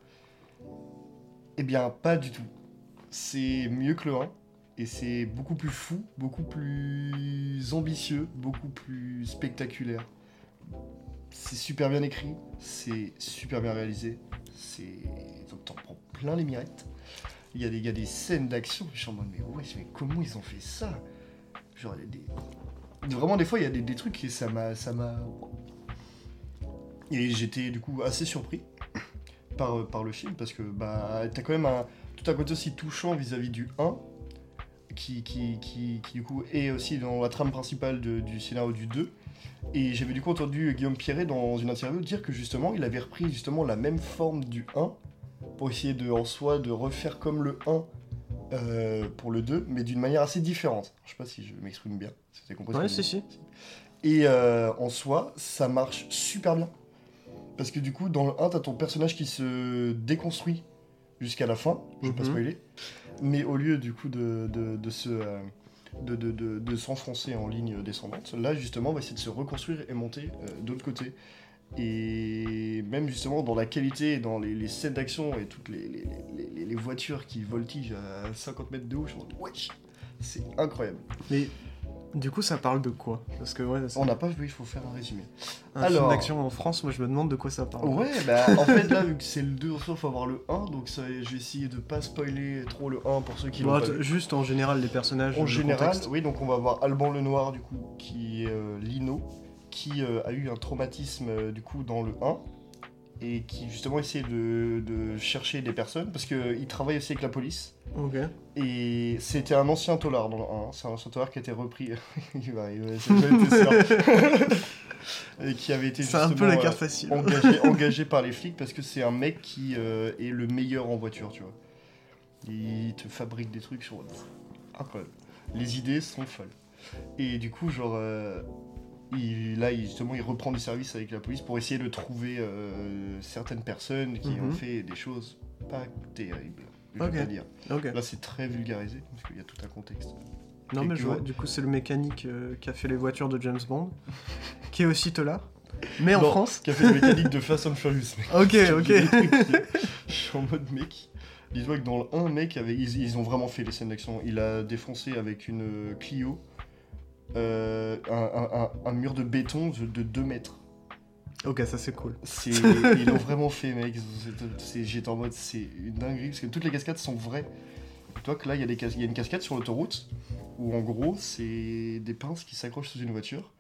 Eh bien, pas du tout. C'est mieux que le 1, et c'est beaucoup plus fou, beaucoup plus ambitieux, beaucoup plus spectaculaire. C'est super bien écrit, c'est super bien réalisé, c'est... Donc t'en prends plein les mirettes. Il y a des, il y a des scènes d'action, je suis en mode, mais ouais, mais comment ils ont fait ça? Genre, des... Vraiment, des fois, il y a des, des trucs et ça m'a... ça m'a... Et j'étais du coup assez surpris par, par le film parce que bah t'as quand même un, tout un côté aussi touchant vis-à-vis du 1 qui, qui, qui, du coup est aussi dans la trame principale du scénario du 2 et j'avais du coup entendu Guillaume Pierret dans une interview dire que justement il avait repris justement la même forme du 1 pour essayer de en soi de refaire comme le 1 euh, pour le 2 mais d'une manière assez différente je sais pas si je m'exprime bien avez compris Ouais, si, si. et euh, en soi ça marche super bien parce que du coup, dans le 1, t'as ton personnage qui se déconstruit jusqu'à la fin, je vais pas Mhm. spoiler, mais au lieu du coup de, de, de se... euh, de, de, de, de s'enfoncer en ligne descendante, là justement on va essayer de se reconstruire et monter euh, de l'autre côté. Et même justement dans la qualité, dans les, les scènes d'action et toutes les, voitures qui voltigent à 50 mètres de haut, je me dis, wesh, c'est incroyable. Mais du coup, ça parle de quoi? Parce que ouais, On n'a pas vu, il faut faire un résumé. un alors- film d'action en France, moi je me demande de quoi ça parle. Ouais, bah en fait là, vu que c'est le 2, il faut avoir le 1, donc ça, je vais essayer de pas spoiler trop le 1 pour ceux qui l'ont pas juste en général, les personnages. En le général, contexte. oui, donc on va voir Alban Lenoir du coup, qui est euh, Lino, qui euh, a eu un traumatisme euh, du coup dans le 1 et qui justement essaie de, de chercher des personnes parce qu'il travaille aussi avec la police. Ok. Et c'était un ancien tolard dans le 1, hein. c'est un ancien tolard qui a été repris. [LAUGHS] il va [LAUGHS] et qui avait été un peu la euh, carte facile. engagé, [LAUGHS] engagé par les flics parce que c'est un mec qui euh, est le meilleur en voiture, tu vois. Il te fabrique des trucs sur. Incroyable. Les idées sont folles. Et du coup, genre. euh, il, là, il- justement, il reprend du service avec la police pour essayer de trouver euh, certaines personnes qui Mhm. ont fait des choses pas terribles. Je dire. Là, c'est très vulgarisé parce qu'il y a tout un contexte. Non, mais je vois, du coup, c'est le mécanique euh, qui a fait les voitures de James Bond, [LAUGHS] qui est aussi Tolar, mais en Non, France. Qui a fait le mécanique de [LAUGHS] Fast and Furious, mec. Ok, ok. [LAUGHS] Je suis en mode mec. Dis-toi que dans le 1, mec, avait... ils, ils ont vraiment fait les scènes d'action. Il a défoncé avec une euh, Clio euh, un, un- un- un mur de béton de, de 2 mètres. Ok, ça c'est cool. [LAUGHS] Ils l'ont vraiment fait, mec. J'étais en mode, c'est une dinguerie parce que toutes les cascades sont vraies. Dis-toi que là, il y, a des y a une cascade sur l'autoroute où en gros, c'est des pinces qui s'accrochent sous une voiture.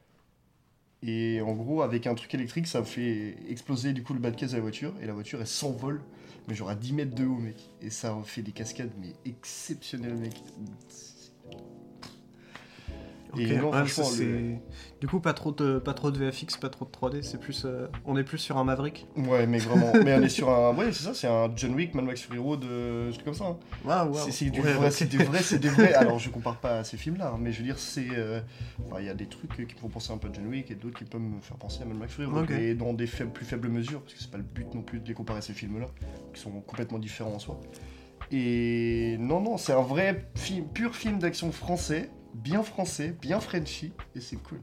Et en gros, avec un truc électrique, ça fait exploser du coup le bas de caisse de la voiture. Et la voiture, elle s'envole, mais genre à 10 mètres de haut, mec. Et ça fait des cascades, mais exceptionnelles, mec. Ok, Et non, ouais, ça, franchement, le- c'est- Du coup, pas trop, de, pas trop de VFX, pas trop de 3D, c'est plus, euh, on est plus sur un Maverick. Ouais, mais vraiment. [LAUGHS] mais on est sur un. Ouais, c'est ça, c'est un John Wick, Mad Max Fury Road, euh, truc comme ça. hein. C'est- C'est du Ouais, vrai, ok. c'est des vrais, c'est des vrais. [LAUGHS] Alors je compare pas à ces films-là, hein, mais je veux dire, c'est. euh, enfin, Il y a des trucs qui me font penser un peu à John Wick et d'autres qui peuvent me faire penser à Mad Max Fury Road, Ok. mais dans des faibles- plus faibles mesures, parce que c'est pas le but non plus de les comparer à ces films-là, qui sont complètement différents en soi. Et non, non, c'est un vrai film, pur film d'action français, bien français, bien Frenchy, et c'est cool.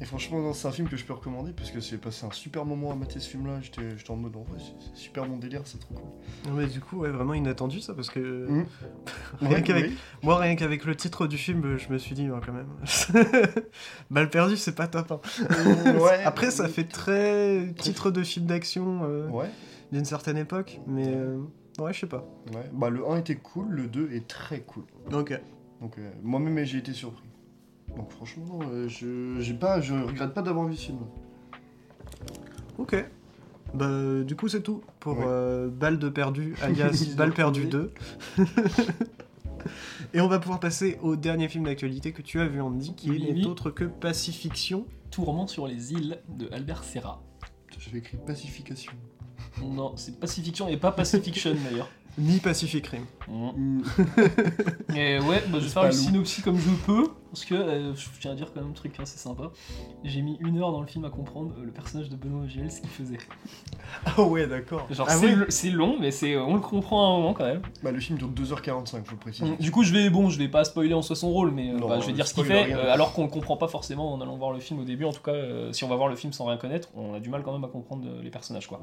Et franchement, c'est un film que je peux recommander parce que j'ai passé un super moment à mater ce film-là. J'étais en mode, en vrai, c'est super mon délire, c'est trop cool. Non, mais du coup, ouais, vraiment inattendu ça, parce que Mm. [LAUGHS] rien Ouais, oui. moi, rien qu'avec le titre du film, je me suis dit, ouais, quand même. [LAUGHS] Mal perdu, c'est pas top. hein. Ouais, [LAUGHS] Après, ça fait très titre de film d'action euh, Ouais, d'une certaine époque, mais euh, ouais, je sais pas. ouais. Bah, le 1 était cool, le 2 est très cool. Ok. Donc, euh, moi-même, j'ai été surpris. Donc, franchement, euh, je, j'ai pas, je regrette pas d'avoir vu ce film. Ok. Bah, du coup, c'est tout pour Ouais. euh, Balle de perdu, [LAUGHS] alias Balle perdue 2. [LAUGHS] Et on va pouvoir passer au dernier film d'actualité que tu as vu, Andy, qui Oui, est oui. autre que Pacifiction. Tourment sur les îles de Albert Serra. J'avais écrit pacification. Non, c'est Pacifiction et pas Pacifiction [LAUGHS] d'ailleurs. Ni Pacific Rim. Mm. [LAUGHS] Et ouais, bah, je vais faire le synopsis comme je peux, parce que euh, je tiens à dire quand même un truc assez sympa. J'ai mis une heure dans le film à comprendre euh, le personnage de Benoît Magimel, ce qu'il faisait. Ah ouais, d'accord. Genre ah c'est ouais. long, mais c'est on le comprend à un moment quand même. Bah, le film dure 2h45, faut le préciser. Du coup, je vais bon, je vais pas spoiler en soi son rôle, mais euh, Non, bah, je vais dire ce qu'il fait, rien. euh, alors qu'on le comprend pas forcément en allant voir le film au début. En tout cas, euh, si on va voir le film sans rien connaître, on a du mal quand même à comprendre euh, les personnages, quoi.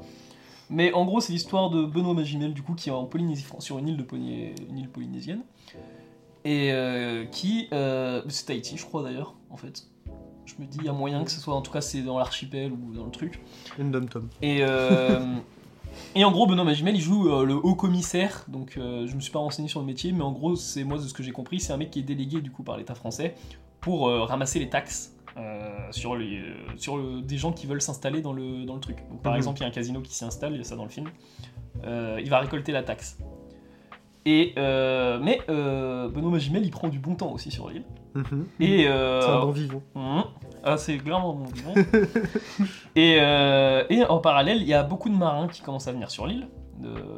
Mais en gros, c'est l'histoire de Benoît Magimel, du coup, qui est en Polynésie, sur une île de Poly- une île polynésienne, et euh, qui, euh, c'est Tahiti, je crois d'ailleurs, en fait. Je me dis, il y a moyen que ce soit, en tout cas, c'est dans l'archipel ou dans le truc. Une dom tom. Et, euh, [LAUGHS] et en gros, Benoît Magimel, il joue le haut commissaire. Donc, je me suis pas renseigné sur le métier, mais en gros, c'est moi de ce que j'ai compris, c'est un mec qui est délégué du coup par l'État français pour ramasser les taxes euh, sur, les, euh, sur le- des gens qui veulent s'installer dans le, dans le truc. Donc, par Mhm. exemple, il y a un casino qui s'y installe, il y a ça dans le film. Euh, il va récolter la taxe. Et euh, mais Benoît Magimel, il prend du bon temps aussi sur l'île. Mhm. Et C'est un bon vivant. Mhm. Ah, c'est clairement mon vivant. [LAUGHS] et, et en parallèle, il y a beaucoup de marins qui commencent à venir sur l'île,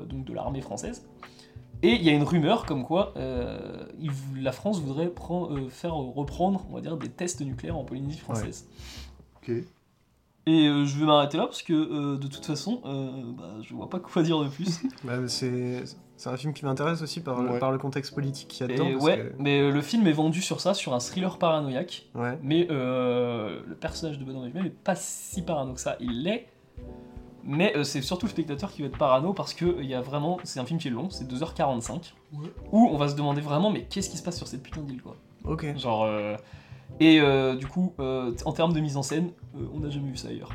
donc de l'armée française. Et il y a une rumeur comme quoi euh, il la France voudrait euh, faire reprendre, on va dire, des tests nucléaires en Polynésie française. Ok. Et euh, je vais m'arrêter là parce que euh, de toute façon, euh, bah, je vois pas quoi dire de plus. [LAUGHS] Bah, c'est un film qui m'intéresse aussi par, le- Ouais. par le contexte politique qu'il y a Et dedans. parce ouais, que- mais euh, le film est vendu sur ça, sur un thriller paranoïaque. ouais. Mais euh, le personnage de Benoît Magimel n'est pas si parano que ça. Il l'est, mais euh, c'est surtout le spectateur qui va être parano parce que il y a vraiment, c'est un film qui est long, c'est 2h45, Ouais. où on va se demander vraiment, mais qu'est-ce qui se passe sur cette putain d'île quoi Ok. Genre, euh, et euh, du coup, euh, en termes de mise en scène, euh, on n'a jamais vu ça ailleurs.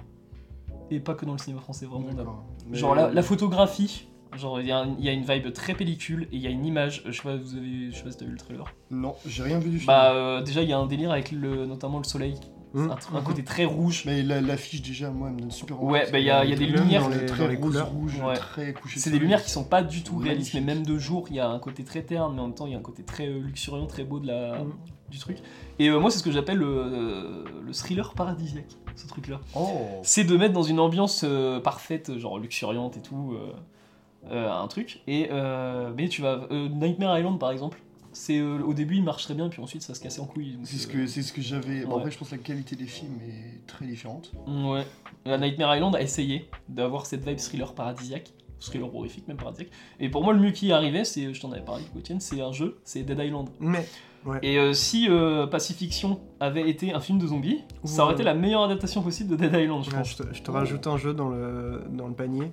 Et pas que dans le cinéma français, vraiment. on a- D'accord. Mais- Genre la, la photographie, genre il y, a un- il y a une vibe très pellicule et il y a une image. Je sais pas, vous avez, je sais pas si t'as vu le trailer. Non, j'ai rien vu du film. Bah euh, déjà il y a un délire avec le, notamment le soleil, Mhm. un, côté très rouge. Mais la- l'affiche déjà, moi, elle me donne super envie. Ouais, bah, que y a- y a des lumières dans les, dans très les rose, couleurs. rouge, Ouais. très couché. de C'est des lumières qui sont pas du tout réalistes, mais même de jour, il y a un côté très terne, mais en même temps il y a un côté très euh, luxuriant, très beau de la, Mhm. du truc. Et euh, moi c'est ce que j'appelle le, euh, le thriller paradisiaque, ce truc-là. Oh C'est de mettre dans une ambiance euh, parfaite, genre luxuriante et tout, euh, euh, un truc. Et euh, mais tu vas euh, Nightmare Island par exemple. C'est euh, au début il marche très bien, puis ensuite ça se cassait en couilles. C'est ce euh, que, c'est ce que j'avais. Bon, ouais. après, je pense que la qualité des films est très différente. Ouais. La Nightmare Island a essayé d'avoir cette vibe thriller paradisiaque, thriller horrifique, même paradisiaque. Et pour moi, le mieux qui y arrivait, c'est, je t'en avais parlé, Gauthier, c'est un jeu, c'est Dead Island. Mais Et euh, si euh, Pacifiction avait été un film de zombies, ça aurait Ouais. été la meilleure adaptation possible de Dead Island, je ouais, pense. je, te, je te rajoute un jeu dans le, dans le panier.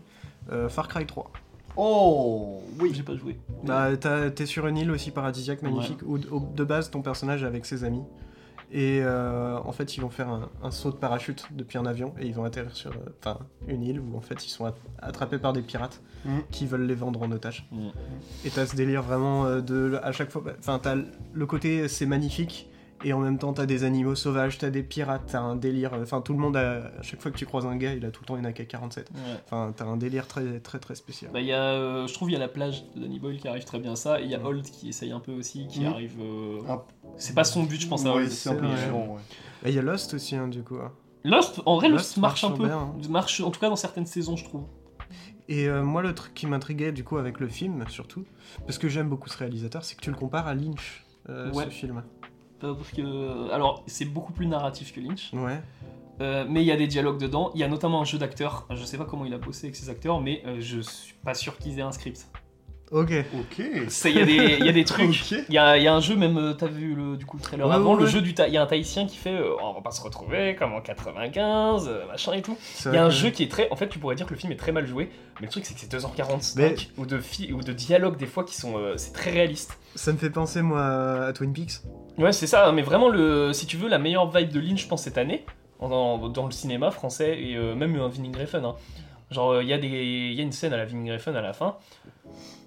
Euh, Far Cry 3. Oh Oui J'ai pas joué. Bah, t'es sur une île aussi paradisiaque, magnifique, où, où de base ton personnage est avec ses amis. Et euh, en fait, ils vont faire un, un saut de parachute depuis un avion et ils vont atterrir sur euh, une île où en fait ils sont at- attrapés par des pirates Mhm. qui veulent les vendre en otage. Mhm. Et t'as ce délire vraiment euh, de à chaque fois. Enfin, t'as le côté c'est magnifique et en même temps t'as des animaux sauvages, t'as des pirates, t'as un délire. Enfin, tout le monde a. À chaque fois que tu croises un gars, il a tout le temps une AK-47. Ouais. Enfin, t'as un délire très très très spécial. Bah, il y a, euh, je trouve il y a la plage de Danny Boyle qui arrive très bien à ça, et il y a Ouais. Holt qui essaye un peu aussi, qui Mhm. arrive. euh, C'est pas son but, je pense, à Ouais, c'est un peu différent, ouais. Et il y a Lost aussi, hein, du coup. hein. Lost, en vrai, Lost, Lost marche, marche un peu. bien, hein. Marche, en tout cas, dans certaines saisons, je trouve. Et euh, moi, le truc qui m'intriguait du coup avec le film, surtout, parce que j'aime beaucoup ce réalisateur, c'est que tu le compares à Lynch, euh, Ouais. ce film. Euh, Parce que, alors, c'est beaucoup plus narratif que Lynch, Ouais. euh, mais il y a des dialogues dedans. Il y a notamment un jeu d'acteurs. Je sais pas comment il a bossé avec ses acteurs, mais euh, je suis pas sûr qu'ils aient un script. Ok. Ok Il y, a des- il y a des [LAUGHS] trucs. Il y a, il y a un jeu, même, euh, t'as vu le, du coup, le trailer Ouais, avant, ouais, le ouais. jeu du Il y a un Tahitien qui fait euh, on va pas se retrouver comme en 95, euh, machin et tout. Il y a un que- jeu qui est très. En fait, tu pourrais dire que le film est très mal joué, mais le truc, c'est que c'est 2h45 Mais- ou, de fi- ou de dialogues des fois qui sont. euh, c'est très réaliste. Ça me fait penser, moi, à Twin Peaks. Ouais, c'est ça, mais vraiment, le, si tu veux, la meilleure vibe de Lynch, je pense, cette année, dans, le cinéma français, et euh, même un Vinnie Griffin. hein. Genre, il y, a y a une scène à la Vinnie Griffin à la fin,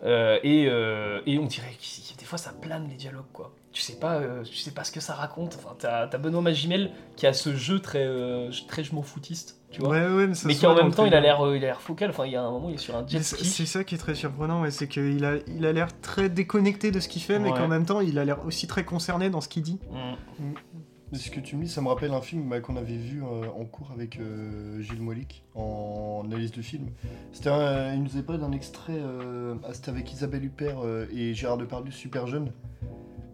euh, et, euh, on dirait que des fois ça plane les dialogues, quoi. Tu sais pas, euh, tu sais pas ce que ça raconte. Enfin, t'as Benoît Magimel qui a ce jeu très, euh, très je m'en foutiste, tu vois. Ouais, ouais, mais qui en même temps, il a l'air, euh, il a l'air focal. Enfin, il y a un moment, il est sur un jet ski. c'est ça qui est très surprenant, ouais, c'est qu'il a, il a l'air très déconnecté de ce qu'il fait, mais qu'en même temps, il a l'air aussi très concerné dans ce qu'il dit. Mm. Mais ce que tu me dis, ça me rappelle un film bah, qu'on avait vu euh, en cours avec euh, Gilles Molik en analyse de film. C'était il nous avait parlé d'un extrait, euh, ah, c'était avec Isabelle Huppert euh, et Gérard Depardieu, super jeune,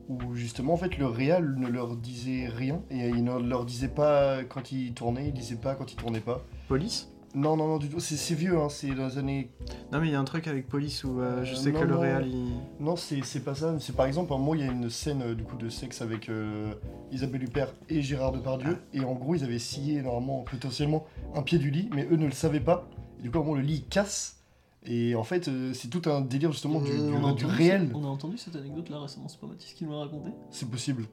où justement en fait le réal ne leur disait rien et il ne leur disait pas quand il tournait, il disait pas quand il tournait pas. Police? Non, non, non, du tout. C'est c'est vieux, hein, c'est dans les années. Non, mais il y a un truc avec Police où euh, je Euh, sais non, que le réal, il... Non, c'est pas ça. C'est par exemple, un moment, il y a une scène euh, du coup de sexe avec euh, Isabelle Huppert et Gérard Depardieu. Et en gros, ils avaient scié normalement, potentiellement, un pied du lit, mais eux ne le savaient pas. Et du coup, à un moment, le lit casse. Et en fait, euh, c'est tout un délire justement du, Euh, du- du réel. on a entendu cette anecdote là récemment, c'est pas Mathis qui nous l'a raconté C'est possible.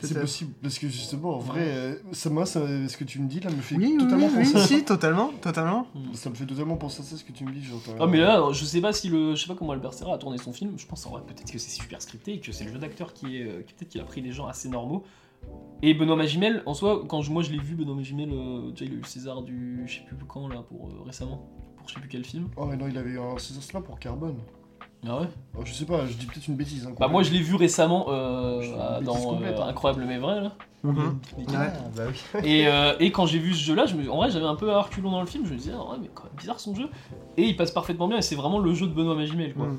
C'est Peut-être. possible. Parce que justement, en vrai, euh, ça, moi, ça, ce que tu me dis là me fait Oui, oui, totalement oui, penser à oui, ça. si, totalement, totalement. Ça me fait totalement penser à ça, ce que tu me dis. Ah mais là, je sais pas si le, je sais pas comment Albert Serra a tourné son film. Je pense en vrai peut-être que c'est super scripté et que c'est le jeu d'acteur qui est, euh, qui peut-être qu'il a pris des gens assez normaux. Et Benoît Magimel, en soi, quand je- moi je l'ai vu, Benoît Magimel, euh, déjà il a eu le César du, je sais plus quand là pour euh, récemment, pour je sais plus quel film. Oh, mais non, il avait eu un César là pour Carbone. Ah ouais? Oh, je sais pas, je dis peut-être une bêtise. hein, Bah moi je l'ai vu récemment euh, dans complète, euh. Incroyable mais vrai là. Mhm. Mais- Ouais. Ah, bah oui. [LAUGHS] Et, euh, et quand j'ai vu ce jeu-là, je me- en vrai, j'avais un peu à reculons dans le film. Je me disais, ah ouais, mais quand même bizarre son jeu. Et il passe parfaitement bien. Et c'est vraiment le jeu de Benoît Magimel, quoi. Mhm.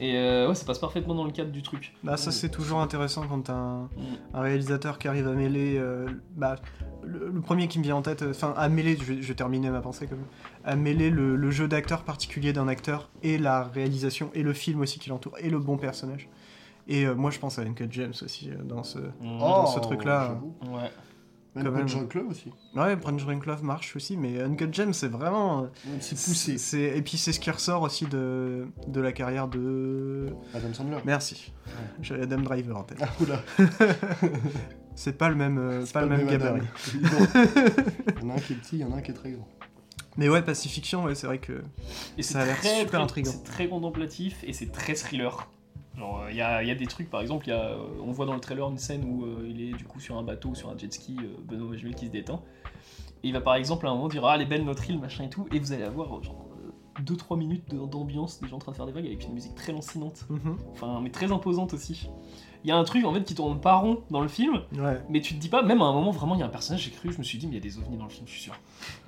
Et euh, ouais, ça passe parfaitement dans le cadre du truc. Bah, ça, c'est toujours intéressant quand t'as un, Mm. un réalisateur qui arrive à mêler. euh, bah, le, le premier qui me vient en tête, euh, enfin, à mêler, je vais, je vais terminer ma pensée quand même, à mêler le, le jeu d'acteur particulier d'un acteur et la réalisation et le film aussi qui l'entoure et le bon personnage. Et euh, moi, je pense à Uncut James aussi euh, dans ce. Oh, ce truc-là, j'avoue. ouais. Même. Punch Club aussi. Ouais, Punch Drunk Love marche aussi, mais Uncut James, c'est vraiment. euh, C'est poussé. c'est- Et puis c'est ce qui ressort aussi de, de la carrière de. Adam Sandler. Merci. J'avais Adam Driver en tête. Ah, oula. [LAUGHS] C'est pas le même, euh, pas le même gabarit. [LAUGHS] Il y en a un qui est petit, il y en a un qui est très grand. Mais ouais, Pacifiction, ouais, c'est vrai que. Et Ça a l'air super intriguant. C'est très contemplatif et c'est très thriller. Genre, il y, a, y a des trucs, par exemple, y a, euh, on voit dans le trailer une scène où euh, il est du coup sur un bateau, sur un jet ski, euh, Benoît Magimel qui se détend. Et il va par exemple à un moment dire Ah, elle est belle notre île, machin et tout. Et vous allez avoir euh, genre 2-3 minutes d'ambiance, des gens en train de faire des vagues avec une musique très lancinante. Mhm. Enfin, mais très imposante aussi. Il y a un truc en fait qui tourne pas rond dans le film, Ouais. mais tu te dis pas, même à un moment vraiment, il y a un personnage, j'ai cru, je me suis dit, mais il y a des ovnis dans le film, je suis sûr.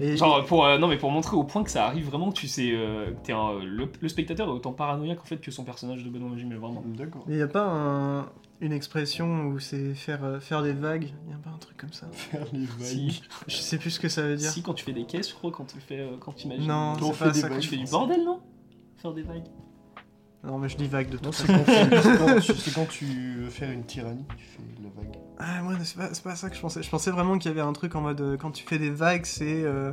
Et Genre pour euh, non mais pour montrer au point que ça arrive vraiment que tu sais euh, que t'es un- le, le spectateur est autant paranoïaque en fait que son personnage de Benoît Magimel vraiment. D'accord. il y a pas un- une expression où c'est faire, euh, faire des vagues? Il y a pas un truc comme ça? [LAUGHS] Faire les vagues. Si, Je sais plus ce que ça veut dire. si quand tu fais des caisses je crois quand tu fais euh, quand tu imagines Non, Quand on c'est fait pas des ça tu fais du bordel non? Faire des vagues. Non, mais je dis vague de toute c'est façon. quand, tu- c'est quand tu- veux faire une tyrannie, tu fais la vague. Ah, moi, c'est pas, c'est pas ça que je pensais. Je pensais vraiment qu'il y avait un truc en mode euh, quand tu fais des vagues, c'est. Euh,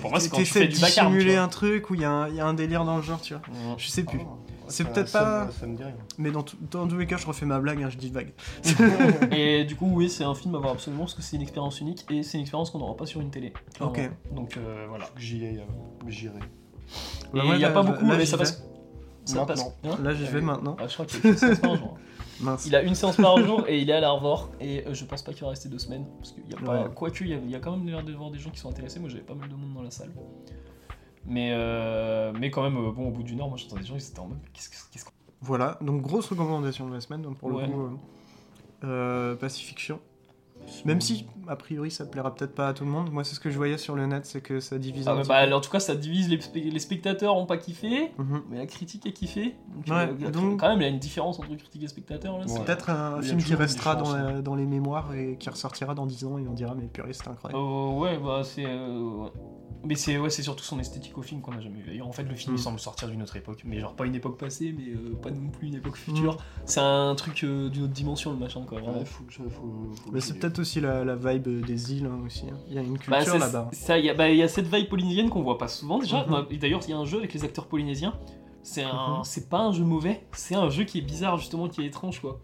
pour moi, c'est quand tu fais de du vacarme, tu dissimuler vois. un truc où il y, a un- il y a un délire dans le genre, tu vois. Je sais plus. Ah, C'est peut-être pas- Ça me dit rien. Mais dans, tous les cas, je refais ma blague, hein, je dis vague. [LAUGHS] Et du coup oui c'est un film à voir absolument parce que c'est une expérience unique et c'est une expérience qu'on n'aura pas sur une télé. clairement. Ok. Donc euh, voilà. Euh, j'irai. Bah, il moi, y a pas beaucoup mais ça passe. Ça passe. Hein Là, j'y vais maintenant. Ah, je crois [LAUGHS] qu'il a une séance par jour. Mince. Il a une séance par jour et il est à l'Arvor [LAUGHS] et euh, je pense pas qu'il va rester deux semaines parce qu'il y a pas Ouais. quoique il y, a- il y a quand même l'air de voir des gens qui sont intéressés moi j'avais pas mal de monde dans la salle mais euh, mais quand même euh, bon au bout d'une heure moi j'entendais des gens ils étaient en mode qu'est-ce que- qu'est-ce qu'on Voilà, donc grosse recommandation de la semaine, donc pour Ouais. le coup, euh, euh, Pacifiction. Même si, a priori, ça plaira peut-être pas à tout le monde. Moi, c'est ce que je voyais sur le net, c'est que ça divise Ah, un bah, petit bah, peu. en tout cas ça divise les, spe- les spectateurs ont pas kiffé Mhm. mais la critique a kiffé donc, Ouais, euh, donc- quand même il y a une différence entre critique et spectateur là, c'est- Ouais. Peut-être un Il film qui restera dans, la- dans les mémoires et qui ressortira dans 10 ans et on dira mais purée c'était incroyable. Euh, ouais, bah c'est. euh, ouais. Mais c'est ouais, c'est surtout son esthétique au film qu'on a jamais vu ailleurs. En fait, le film Mm. il semble sortir d'une autre époque, mais genre pas une époque passée, mais euh, pas non plus une époque future. C'est un truc euh, d'une autre dimension, le machin, quoi. Ouais, faut faut- faut Mais c'est peut-être aussi la, la vibe des îles hein, aussi. hein. Il y a une Bah, culture là-bas. ça, il y, a- bah, il y a cette vibe polynésienne qu'on voit pas souvent déjà. Mhm. Et D'ailleurs, il y a un jeu avec les acteurs polynésiens. C'est un, Mhm. c'est pas un jeu mauvais. C'est un jeu qui est bizarre justement, qui est étrange quoi.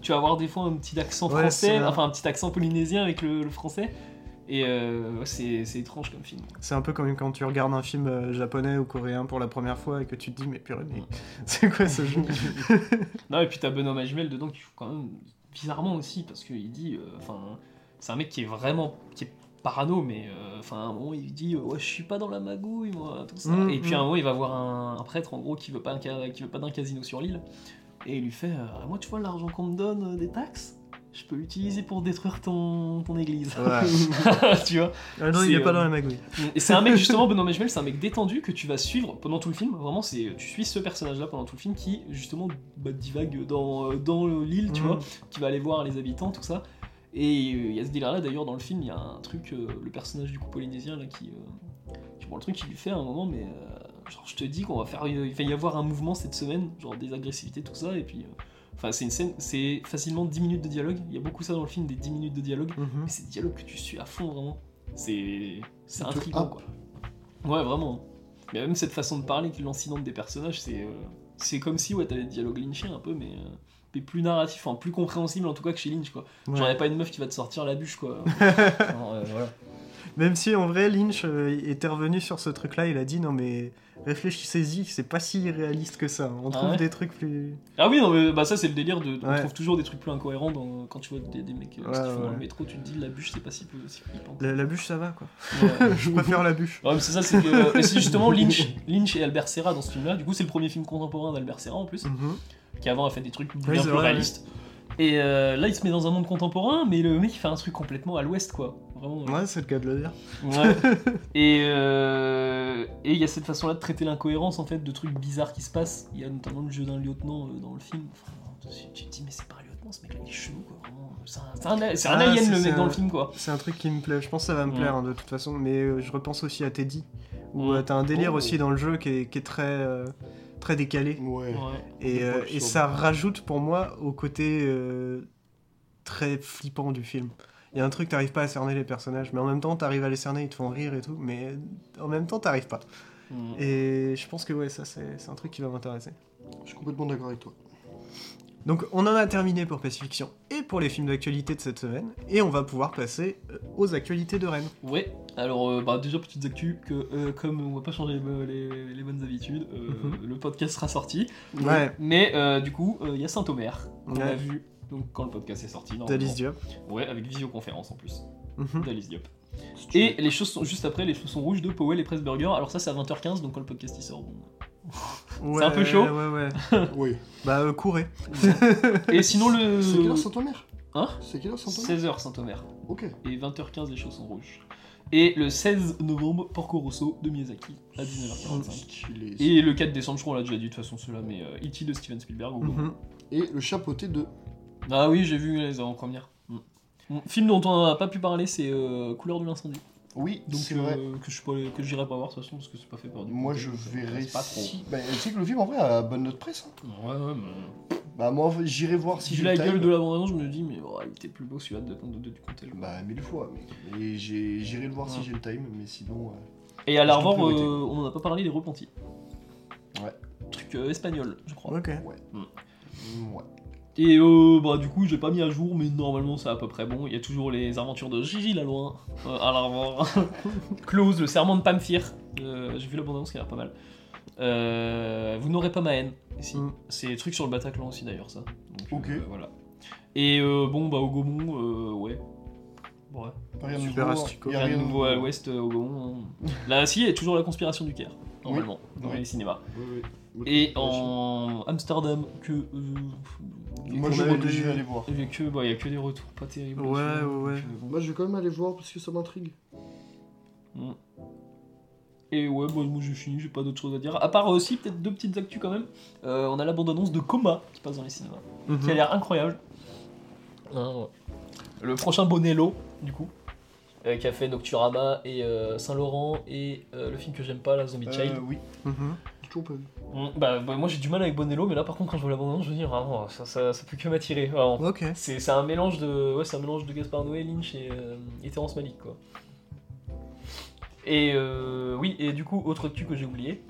Tu vas avoir des fois un petit accent Ouais, français, enfin un petit accent polynésien avec le, le français. Et euh, c'est c'est étrange comme film. C'est un peu comme quand tu regardes un film euh, japonais ou coréen pour la première fois et que tu te dis mais purée mais [LAUGHS] c'est quoi ce jeu [LAUGHS] Non, et puis t'as Benoît Magimel dedans qui joue quand même bizarrement aussi, parce qu'il dit. euh, Enfin, c'est un mec qui est vraiment. qui est parano, mais euh, enfin, à un moment, il dit Ouais, je suis pas dans la magouille, moi, tout ça. Mm, et puis à un mm. moment, il va voir un, un prêtre, en gros, qui veut pas, un qui veut pas d'un casino sur l'île. Et il lui fait euh, Moi, tu vois, l'argent qu'on me donne euh, des taxes, je peux l'utiliser pour détruire ton, ton église. [LAUGHS] tu vois Ah non, il C'est, est pas euh, dans la magouille. Et c'est un mec, justement, [LAUGHS] Benoît Magimel, c'est un mec détendu que tu vas suivre pendant tout le film. Vraiment, c'est tu suis ce personnage-là pendant tout le film qui, justement, bah, divague dans, euh, dans l'île, tu Mhm. vois, qui va aller voir les habitants, tout ça. Et euh, il y a ce délire-là, d'ailleurs, dans le film, il y a un truc, euh, le personnage du coup polynésien, là, qui. euh, tu vois le truc qu'il lui fait à un moment, mais. euh, genre, je te dis qu'on va faire. Il va y avoir un mouvement cette semaine, genre des agressivités, tout ça, et puis. euh, Enfin, c'est une scène, c'est facilement 10 minutes de dialogue. Il y a beaucoup ça dans le film, des 10 minutes de dialogue. Mhm. Mais c'est des dialogues que tu suis à fond, vraiment. C'est. C'est intriguant, happe. quoi. Ouais, vraiment. Mais même cette façon de parler, qui lancinante des personnages, c'est. euh, C'est comme si, ouais, t'avais des dialogues lynchiens un peu, mais. euh, mais plus narratif, enfin plus compréhensible en tout cas que chez Lynch, quoi. Ouais. Genre, y a pas une meuf qui va te sortir la bûche, quoi. [LAUGHS] Euh, voilà. Même si en vrai Lynch euh, était revenu sur ce truc-là, il a dit non mais réfléchissez-y, c'est pas si irréaliste que ça. On Ah trouve ouais des trucs plus. Ah oui, non, mais bah ça, c'est le délire de. On Ouais. trouve toujours des trucs plus incohérents dans- quand tu vois des, des mecs euh, qu'ils font dans le métro, tu te dis la bûche, c'est pas si, flippant. La, la bûche ça va quoi. [LAUGHS] Je préfère la bûche. Ouais, mais c'est ça, c'est que. [LAUGHS] c'est justement Lynch, Lynch et Albert Serra dans ce film-là. Du coup, c'est le premier film contemporain d'Albert Serra en plus, Mhm. qui avant a fait des trucs bien Oui, plus réalistes. Et euh, là, il se met dans un monde contemporain, mais le mec il fait un truc complètement à l'ouest, quoi. Vraiment. Ouais, c'est le cas de le dire. Ouais. [LAUGHS] et euh, et il y a cette façon-là de traiter l'incohérence en fait de trucs bizarres qui se passent. Il y a notamment le jeu d'un lieutenant euh, dans le film. Enfin, tu te dis mais c'est pas un lieutenant, ce mec-là il est chelou quoi. Vraiment. C'est un, Ah, alien le mec dans le film quoi. C'est un truc qui me plaît. Je pense que ça va me Ouais. plaire hein, de toute façon. Mais euh, je repense aussi à Teddy, où Ouais. euh, t'as un délire Oh. aussi dans le jeu qui est, qui est très euh, très décalé. Ouais. Et, euh, et ça rajoute pour moi au côté euh, très flippant du film. Il y a un truc, t'arrives pas à cerner les personnages, mais en même temps, t'arrives à les cerner, ils te font rire et tout, mais en même temps, t'arrives pas. Mm. Et je pense que ouais, ça, c'est c'est un truc qui va m'intéresser. Je suis complètement d'accord avec toi. Donc, on en a terminé pour Pacifiction et pour les films d'actualité de cette semaine, et on va pouvoir passer euh, aux actualités de Rennes. Ouais, alors euh, bah, déjà petites actus que euh, comme on va pas changer les, les- les bonnes habitudes, euh, Mhm. le podcast sera sorti. Ouais, Mais euh, du coup, il y a Saint-Omer qu'on Ouais. a vu donc quand le podcast est sorti. d'Alice Diop. Ouais, avec visioconférence en plus d'Alice Diop. Et les choses sont juste après les choses sont rouges de Powell et Pressburger. Alors ça c'est à 20h15 donc quand le podcast il sort. Bon. [LAUGHS] Ouais, un peu chaud. Ouais, ouais. [LAUGHS] Oui. Bah, euh, courez. [LAUGHS] Et sinon le C'est quelle heure Saint-Omer? Hein? C'est quelle heure Saint-Omer? 16h Saint-Omer Ok. et 20h15 les choses sont rouges. Et le 16 novembre Porco Rosso de Miyazaki à 19h45. Stylé. Et le 4 décembre, je crois, on l'a déjà dit de toute façon, ceux-là, mais euh, E.T. de Steven Spielberg. Mhm. Et le chapeauté de. Ah oui, j'ai vu les avant-premières. Mm. Mon film dont on n'a pas pu parler, c'est euh, Couleur de l'incendie. Oui, Donc c'est euh, vrai. que je que j'irai pas voir de toute façon parce que c'est pas fait par du Moi, coup, je verrai pas trop. si. Bah, tu sais que le film en vrai a bonne note presse. hein. Ouais, ouais, mais. Bah, moi, j'irai voir si j'ai vu la gueule de l'abandon, je me dis, mais oh, il était plus beau celui-là de, de, de, du. Bah, mille fois. Mais, mais j'ai- j'irai le voir si Ouais. j'ai le time. Mais sinon. euh, Et à la revoir, euh, on en a pas parlé, les repentis. Ouais. Truc euh, espagnol, je crois. Ok. mm, Ouais. Et euh, bah, du coup, j'ai pas mis à jour, mais normalement, c'est à peu près bon. Il y a toujours les aventures de Gigi Laloin euh, à la revoir. [LAUGHS] Close, le serment de Pamphir. Euh, j'ai vu l'abondance qui a l'air pas mal. Euh, vous n'aurez pas ma haine. Si. Mm. C'est des trucs sur le Bataclan aussi d'ailleurs, ça. Donc, Ok. voilà. Et euh, bon, bah, au Gaumont, euh, ouais. Ouais. Rien de Super nouveau, astico. y a Rien de nouveau à l'ouest, euh, au Gaumont. hein. Là, si, il y a toujours la conspiration du Caire, normalement, dans Oui. les cinémas. Oui, oui. Et en Amsterdam, que. euh, Moi, je, avait vais- des- je vais aller voir. il y a que, bah, il y a que des retours pas terribles. Ouais, ouais, ouais. euh, bon. Moi, je vais quand même aller voir parce que ça m'intrigue. Mm. Et ouais, bon, moi j'ai fini, j'ai pas d'autre chose à dire. À part aussi, peut-être deux petites actus quand même. Euh, on a la bande-annonce de Coma qui passe dans les cinémas, Mhm. qui a l'air incroyable. Ouais. Le prochain Bonello, du coup, euh, qui a fait Nocturama et euh, Saint-Laurent et euh, le film que j'aime pas, la Zombie Child. Euh, oui. Toujours pas vu. Mm, Bah, bah, moi j'ai du mal avec Bonello, mais là par contre quand je vois la bande-annonce, je me dis vraiment, ça, ça, ça peut que m'attirer. vraiment. Ok. C'est c'est un mélange de ouais, c'est un mélange de Gaspard Noé, Lynch et, euh, et Terrence Malick quoi. Et euh, oui, et du coup autre truc que j'ai oublié,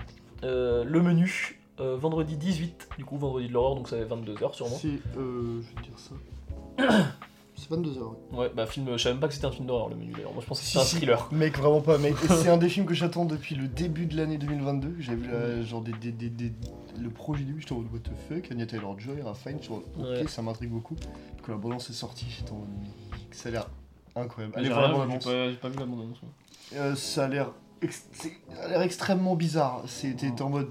euh, le menu euh, vendredi 18, du coup vendredi de l'horreur donc ça va être 22h sûrement. C'est. Euh, je vais te dire ça. [COUGHS] C'est 22h, ouais. Ouais, bah film, je savais même pas que c'était un film d'horreur le menu d'ailleurs. Moi je pensais que c'était Si, un si. thriller. Mec, vraiment pas, mec. [LAUGHS] C'est un des films que j'attends depuis le début de l'année 2022. J'avais vu euh, genre des, des, des, des- le projet début, j'étais en mode what the fuck? Anya Taylor Joy, en mode, ok, Ouais. ça m'intrigue beaucoup. Quand la balance est sortie, j'étais en mode, ça a l'air Incroyable. J'ai Allez bande-annonce. j'ai pas, j'ai pas vu la bande-annonce. moi. Euh, ça a l'air ça a l'air extrêmement bizarre. C'était en mode.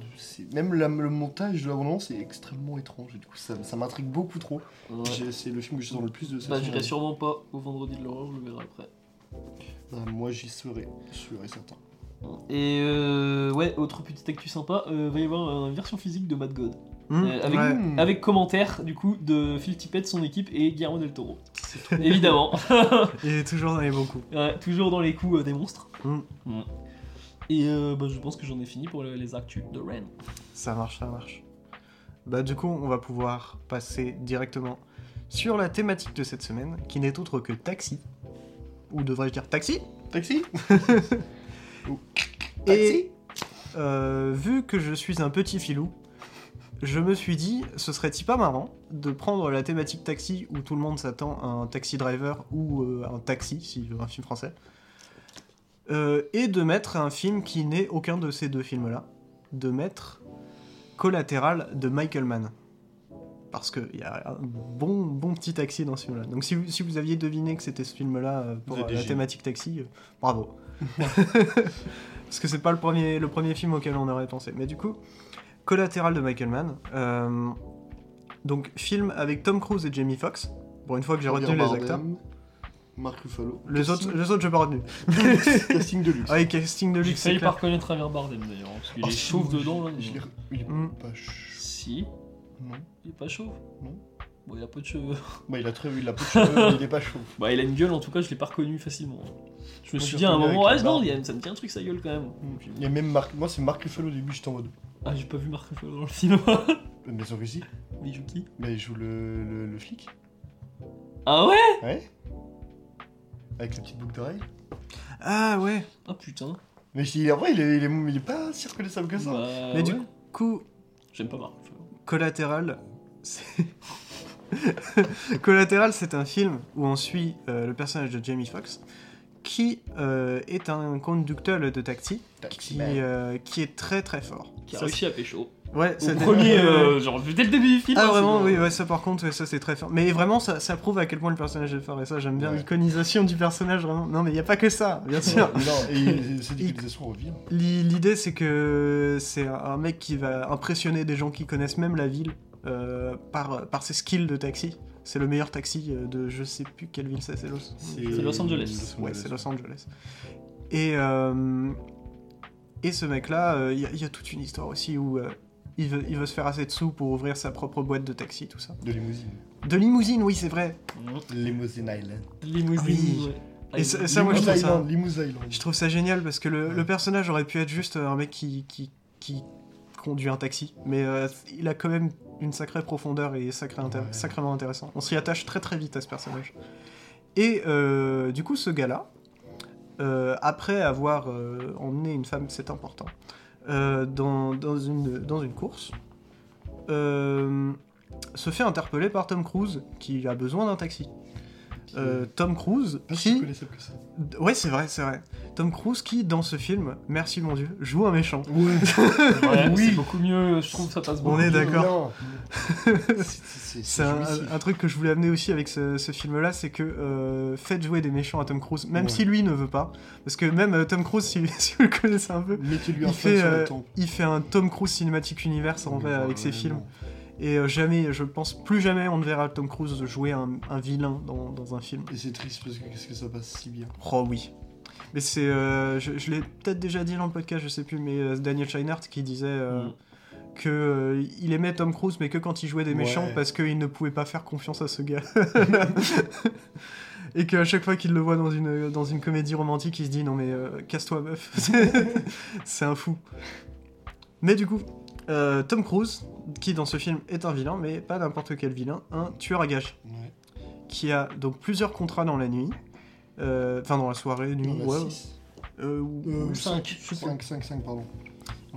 Même la- le montage de la bande-annonce est extrêmement étrange. Et du coup, ça, ça m'intrigue beaucoup trop. Ouais. C'est le film que j'attends le plus de cette Bah, j'irai sûrement pas au vendredi de l'horreur, je le verrai après. Bah, moi, j'y serai. Sûr et certain. Et euh, ouais, autre petite actu sympa, euh, va y avoir une version physique de Mad God. Hmm, Euh, avec, ouais. Avec commentaire du coup de Phil Tippett, son équipe et Guillermo del Toro. Évidemment. [LAUGHS] Il est toujours dans les bons coups. Ouais, toujours dans les coups euh, des monstres. Mm. Mm. Et euh, bah, je pense que j'en ai fini pour le- les actus de Ren. Ça marche, ça marche. Bah du coup, on va pouvoir passer directement sur la thématique de cette semaine, qui n'est autre que taxi. Ou devrais-je dire taxi? Taxi [LAUGHS] Et euh, vu que je suis un petit filou, je me suis dit, ce serait-il pas marrant de prendre la thématique taxi où tout le monde s'attend à un taxi driver ou euh, un taxi, si un film français, euh, et de mettre un film qui n'est aucun de ces deux films-là, de mettre Collatéral de Michael Mann. Parce qu'il y a un bon, bon petit taxi dans ce film-là. Donc si vous, si vous aviez deviné que c'était ce film-là euh, pour la thématique taxi, euh, bravo. [LAUGHS] Parce que c'est pas le premier, le premier film auquel on aurait pensé. Mais du coup, Collatéral de Michael Mann. euh, donc, film avec Tom Cruise et Jamie Foxx. Pour une fois que j'ai retenu les acteurs. Marc Ruffalo. Les autres, les autres, j'ai pas retenu. [LAUGHS] Casting de luxe. Ah, et casting de J'ai luxe, c'est failli pas reconnaître Javier Bardem d'ailleurs, parce qu'il Ah, est si, chauve moi, dedans là. je l'ai- Il est Hmm. pas ch- Si, Non. il est pas chauve. Non. Bon, il a pas de cheveux. Bah, il a très il a peu de cheveux, mais il est pas chaud. Bah, il a une gueule en tout cas, je l'ai pas reconnu facilement. Je me suis j'ai dit à un moment, ah non, ça me tient un truc sa gueule quand même. Il y a même Marc. Moi, c'est Marc Ruffalo au début, j'étais en mode. Ah, j'ai pas vu Marc Ruffalo dans le film. Bien sûr que si. Mais il joue qui? Mais il joue le, le, le flic. Ah ouais? Ouais. Avec la petite boucle d'oreille. Ah ouais. Ah putain. Mais il- en vrai, il est, il, est, il est pas si reconnaissable que ça. Bah, Mais du coup, J'aime pas Marc. Collatéral, c'est... [LAUGHS] Collatéral, c'est un film où on suit euh, le personnage de Jamie Foxx, qui euh, est un conducteur de taxi, Taxi qui, man. euh, qui est très très fort. Qui a Ça, réussi à pécho. c'est- Ouais, Au c'était- premier, [LAUGHS] euh, genre dès le début du film. Ah hein, vraiment, c'est oui, ouais, ça par contre, ouais, ça c'est très fort. Mais vraiment, ça, ça prouve à quel point le personnage est fort, et ça j'aime bien Ouais. l'iconisation du personnage, vraiment. Non mais il n'y a pas que ça, bien sûr. Non, et cette utilisation revient. L'i- L'idée, c'est que c'est un- un mec qui va impressionner des gens qui connaissent même la ville euh, par, par ses skills de taxi. C'est le meilleur taxi euh, de je sais plus quelle ville c'est, c'est Los... C'est Los Angeles. Ouais, c'est Los Angeles. Et, euh, et ce mec-là, euh, il y, a- il y a toute une histoire aussi où euh, il, veut, il veut se faire assez de sous pour ouvrir sa propre boîte de taxi, tout ça. De limousine. De limousine, oui, c'est vrai. Mmh. Limousine Island. Limousine. Oui. ouais. Et ça- ça, moi, je Limousine trouve ça-. Je trouve ça génial parce que le, Ouais. le personnage aurait pu être juste un mec qui, qui, qui conduit un taxi, mais euh, il a quand même une sacrée profondeur et sacré intér- Ouais. sacrément intéressant. On s'y attache très très vite à ce personnage. Et euh, du coup, ce gars-là, euh, après avoir euh, emmené une femme, c'est important, dans, dans, une, dans une course, se fait interpeller par Tom Cruise qui a besoin d'un taxi. Euh, Tom Cruise Pas qui que ça. Ouais, c'est vrai, c'est vrai. Tom Cruise qui, dans ce film, merci mon Dieu, joue un méchant. Ouais. [LAUGHS] Oui. c'est beaucoup mieux, je trouve que ça passe beaucoup On est d'accord. [LAUGHS] C'est- un, truc que je voulais amener aussi avec ce, ce film-là, c'est que euh, faites jouer des méchants à Tom Cruise, même Ouais. si lui ne veut pas. Parce que même euh, Tom Cruise, si, [LAUGHS] si vous le connaissez un peu, il fait, sur euh, le temple. il fait un Tom Cruise Cinematic Universe en vrai avec ses films. non. Et euh, jamais, je pense plus jamais on ne verra Tom Cruise jouer un, un vilain dans, dans un film. Et c'est triste parce que qu'est-ce que ça passe si bien. Oh oui. Mais c'est. euh, je je l'ai peut-être déjà dit dans le podcast, je sais plus, mais euh, Daniel Scheinert qui disait euh, Mm. que euh, il aimait Tom Cruise, mais que quand il jouait des méchants Ouais. parce qu'il ne pouvait pas faire confiance à ce gars. [LAUGHS] Et qu'à chaque fois qu'il le voit dans une, dans une comédie romantique, il se dit non mais euh, casse-toi meuf. [LAUGHS] c'est un fou. Mais du coup, euh, Tom Cruise, qui dans ce film est un vilain, mais pas n'importe quel vilain, un tueur à gages Ouais. qui a donc plusieurs contrats dans la nuit, euh, enfin dans la soirée, nuit, ouais, six. euh, ou- Euh, Ou cinq, je sais pas. 5, 5, 5, pardon.